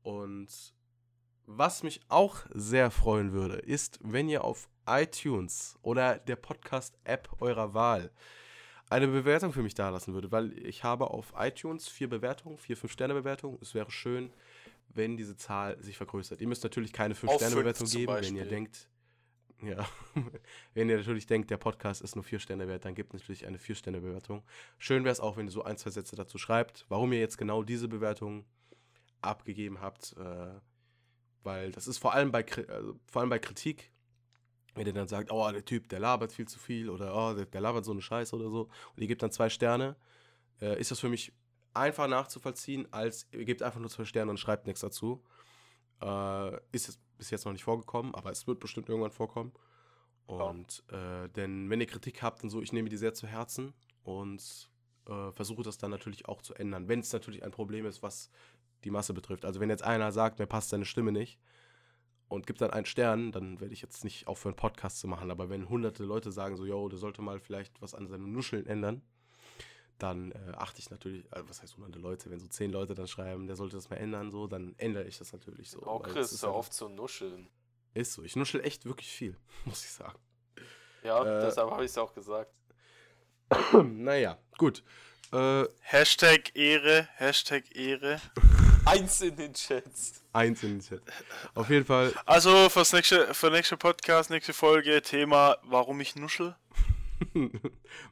A: Und was mich auch sehr freuen würde, ist, wenn ihr auf iTunes oder der Podcast-App eurer Wahl eine Bewertung für mich dalassen würdet, weil ich habe auf iTunes vier Bewertungen, vier Fünf-Sterne-Bewertungen. Es wäre schön, wenn diese Zahl sich vergrößert. Ihr müsst natürlich keine Fünf-Sterne-Bewertung geben, wenn ihr
B: Beispiel.
A: denkt, ja, wenn ihr natürlich denkt, der Podcast ist nur vier Sterne wert, dann gebt natürlich eine Vier-Sterne-Bewertung. Schön wäre es auch, wenn ihr so ein, zwei Sätze dazu schreibt, warum ihr jetzt genau diese Bewertung abgegeben habt, äh, weil das ist vor allem bei, also vor allem bei Kritik, wenn ihr dann sagt, oh, der Typ, der labert viel zu viel oder oh, der, der labert so eine Scheiße oder so und ihr gebt dann zwei Sterne, äh, ist das für mich einfach nachzuvollziehen, als ihr gebt einfach nur zwei Sterne und schreibt nichts dazu. Äh, ist es bis jetzt noch nicht vorgekommen, aber es wird bestimmt irgendwann vorkommen. Und äh, denn wenn ihr Kritik habt und so, ich nehme die sehr zu Herzen und äh, versuche das dann natürlich auch zu ändern, wenn es natürlich ein Problem ist, was die Masse betrifft. Also wenn jetzt einer sagt, mir passt seine Stimme nicht und gibt dann einen Stern, dann werde ich jetzt nicht aufhören, Podcast zu machen. Aber wenn hunderte Leute sagen so, yo, der sollte mal vielleicht was an seinen Nuscheln ändern, dann äh, achte ich natürlich, also was heißt hunderte Leute, wenn so zehn Leute dann schreiben, der sollte das mal ändern, so, dann ändere ich das natürlich so.
B: Auch Chris,
A: ist
B: hör
A: einfach-
B: auf zu nuscheln.
A: Ist so, ich nuschel echt wirklich viel, muss ich sagen.
B: Ja,
A: Äh,
B: deshalb habe ich es auch gesagt.
A: naja, gut. Äh,
C: Hashtag Ehre, Hashtag Ehre.
B: Eins in den Chats.
A: eins in den Chat. Auf jeden Fall,
C: Also fürs nächste, für nächste Podcast, nächste Folge, Thema, warum ich nuschel.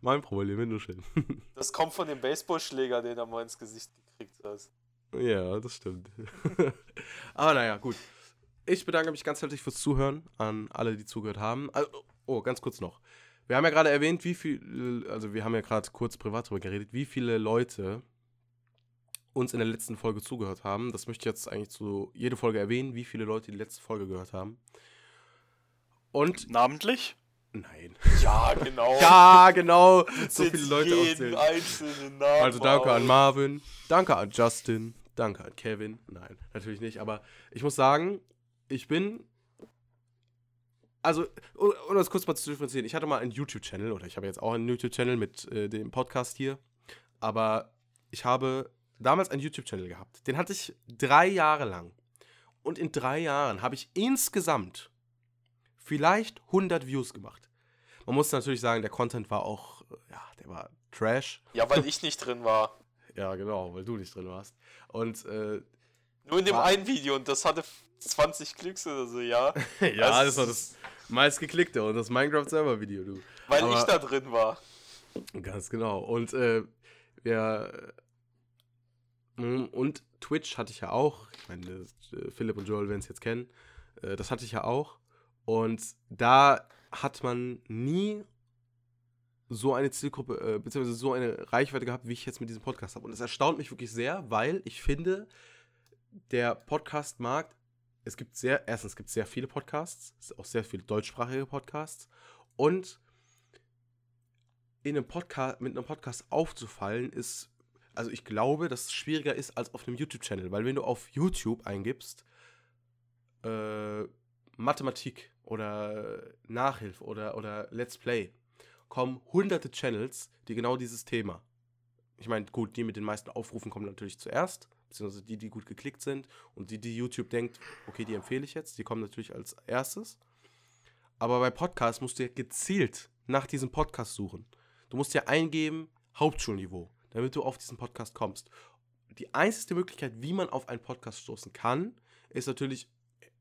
A: mein Problem mit Nuscheln.
B: Das kommt von dem Baseballschläger, den er mal ins Gesicht gekriegt hat.
A: ja, das stimmt. Aber naja, gut. Ich bedanke mich ganz herzlich fürs Zuhören an alle, die zugehört haben. Also, oh, ganz kurz noch. Wir haben ja gerade erwähnt, wie viel, also wir haben ja gerade kurz privat darüber geredet, wie viele Leute uns in der letzten Folge zugehört haben. Das möchte ich jetzt eigentlich zu jede Folge erwähnen, wie viele Leute die letzte Folge gehört haben. Und
C: Namentlich?
A: Nein.
B: Ja, genau.
A: Ja, genau. So viele Leute
B: jeden einzelnen Namen
A: Also danke an
B: auf.
A: Marvin, danke an Justin, danke an Kevin. Nein, natürlich nicht, aber ich muss sagen, ich bin. Also, um um das kurz mal zu differenzieren, ich hatte mal einen YouTube-Channel oder ich habe jetzt auch einen YouTube-Channel mit äh, dem Podcast hier, aber ich habe damals einen YouTube-Channel gehabt. Den hatte ich drei Jahre lang. Und in drei Jahren habe ich insgesamt vielleicht 100 Views gemacht. Man muss natürlich sagen, der Content war auch, ja, der war Trash.
B: Ja, weil ich nicht drin war.
A: Ja, genau, weil du nicht drin warst. Und äh,
B: Nur in dem
A: War-
B: einen Video und das hatte 20 Klicks oder so, ja.
A: ja,
B: Also,
A: das war das meistgeklickte und das Minecraft-Server-Video, du.
B: Weil
A: Aber-
B: ich da drin war.
A: Ganz genau. Und äh, wir. Mm, Und Twitch hatte ich ja auch. Ich meine, äh, Philipp und Joel werden es jetzt kennen. Äh, das hatte ich ja auch. Und da hat man nie so eine Zielgruppe, äh, beziehungsweise so eine Reichweite gehabt, wie ich jetzt mit diesem Podcast habe. Und es erstaunt mich wirklich sehr, weil ich finde, der Podcast-Markt, es gibt sehr, erstens gibt sehr viele Podcasts, auch sehr viele deutschsprachige Podcasts. Und in einem Podcast, mit einem Podcast aufzufallen, ist, also ich glaube, dass es schwieriger ist als auf einem YouTube-Channel, weil wenn du auf YouTube eingibst, äh, Mathematik oder Nachhilfe oder, oder Let's Play, kommen hunderte Channels, die genau dieses Thema. Ich meine, gut, die mit den meisten Aufrufen kommen natürlich zuerst, beziehungsweise die, die gut geklickt sind und die, die YouTube denkt, okay, die empfehle ich jetzt, die kommen natürlich als erstes. Aber bei Podcasts musst du ja gezielt nach diesem Podcast suchen. Du musst ja eingeben, Hauptschulniveau, damit du auf diesen Podcast kommst. Die einzige Möglichkeit, wie man auf einen Podcast stoßen kann, ist natürlich,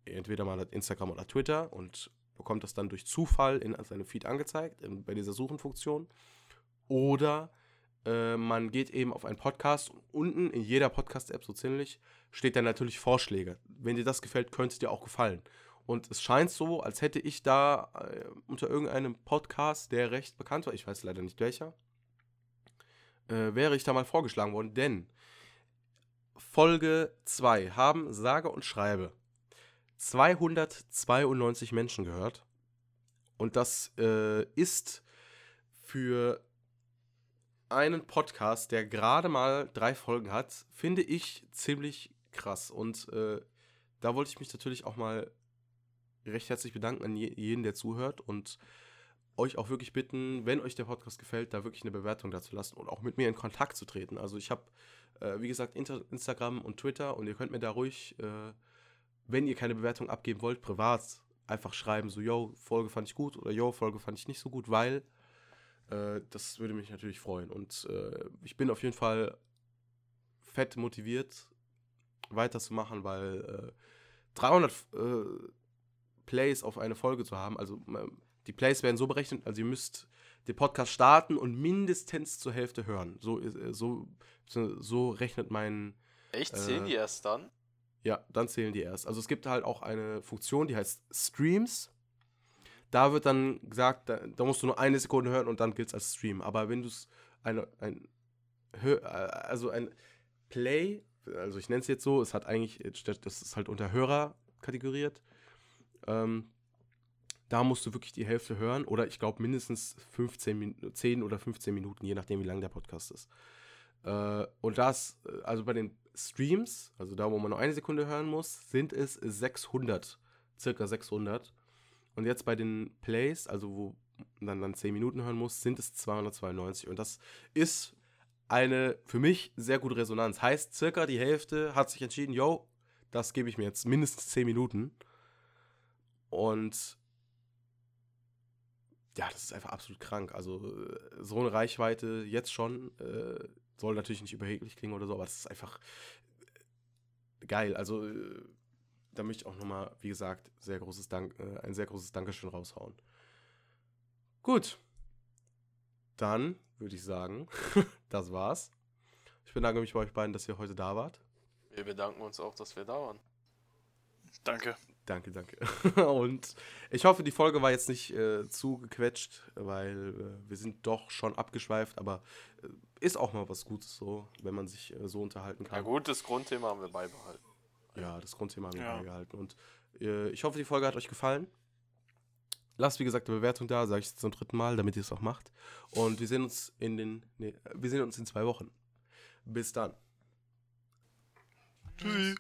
A: entweder hat Instagram oder Twitter und bekommt das dann durch Zufall in seinem Feed angezeigt, in, bei dieser Suchenfunktion. Oder äh, man geht eben auf einen Podcast und unten in jeder Podcast-App, so ziemlich, steht dann natürlich Vorschläge. Wenn dir das gefällt, könnte es dir auch gefallen. Und es scheint so, als hätte ich da äh, unter irgendeinem Podcast, der recht bekannt war, ich weiß leider nicht welcher, äh, wäre ich da mal vorgeschlagen worden, denn Folge 2 haben sage und schreibe 292 Menschen gehört. Und das äh, ist für einen Podcast, der gerade mal drei Folgen hat, finde ich ziemlich krass. Und äh, da wollte ich mich natürlich auch mal recht herzlich bedanken an je jeden, der zuhört und euch auch wirklich bitten, wenn euch der Podcast gefällt, da wirklich eine Bewertung dazu lassen und auch mit mir in Kontakt zu treten. Also ich habe, äh, wie gesagt, Inter Instagram und Twitter und ihr könnt mir da ruhig, äh, wenn ihr keine Bewertung abgeben wollt, privat einfach schreiben, so, yo, Folge fand ich gut oder yo, Folge fand ich nicht so gut, weil äh, das würde mich natürlich freuen. Und äh, ich bin auf jeden Fall fett motiviert, weiterzumachen, weil äh, 300 äh, Plays auf eine Folge zu haben, also die Plays werden so berechnet, also ihr müsst den Podcast starten und mindestens zur Hälfte hören. So, äh, so, so rechnet mein,
B: Echt?
A: Äh,
B: Zählen die erst dann?
A: ja, dann zählen die erst. Also es gibt halt auch eine Funktion, die heißt Streams. Da wird dann gesagt, da, da musst du nur eine Sekunde hören und dann gilt es als Stream. Aber wenn du es ein, Hö- äh, also ein Play, also ich nenne es jetzt so, es hat eigentlich, das ist halt unter Hörer kategoriert. Ähm, da musst du wirklich die Hälfte hören oder ich glaube mindestens 15 Min 10 oder 15 Minuten, je nachdem, wie lang der Podcast ist. Äh, und das, äh, also bei den Streams, also da, wo man nur eine Sekunde hören muss, sind es 600, circa 600. Und jetzt bei den Plays, also wo man dann 10 Minuten hören muss, sind es 292. Und das ist eine für mich sehr gute Resonanz. Heißt, circa die Hälfte hat sich entschieden, yo, das gebe ich mir jetzt mindestens 10 Minuten. Und ja, das ist einfach absolut krank. Also äh, so eine Reichweite jetzt schon äh, soll natürlich nicht überheblich klingen oder so, aber das ist einfach äh, geil. Also äh, da möchte ich auch nochmal, wie gesagt, sehr großes Dank, äh, ein sehr großes Dankeschön raushauen. Gut. Dann würde ich sagen, das war's. Ich bedanke mich bei euch beiden, dass ihr heute da wart.
B: Wir bedanken uns auch, dass wir da waren.
C: Danke.
A: Danke, danke. Und ich hoffe, die Folge war jetzt nicht äh, zu gequetscht, weil äh, wir sind doch schon abgeschweift, aber äh, ist auch mal was Gutes so, wenn man sich äh, so unterhalten kann.
B: Ja gut, das Grundthema haben wir beibehalten.
A: Ja, das Grundthema haben wir
C: Ja.
A: beigehalten. Und äh, ich hoffe, die Folge hat euch gefallen. lasst wie gesagt eine Bewertung da, sage ich jetzt zum dritten Mal, damit ihr es auch macht. Und wir sehen uns in den, nee, wir sehen uns in zwei Wochen. Bis dann.
C: Tschüssi.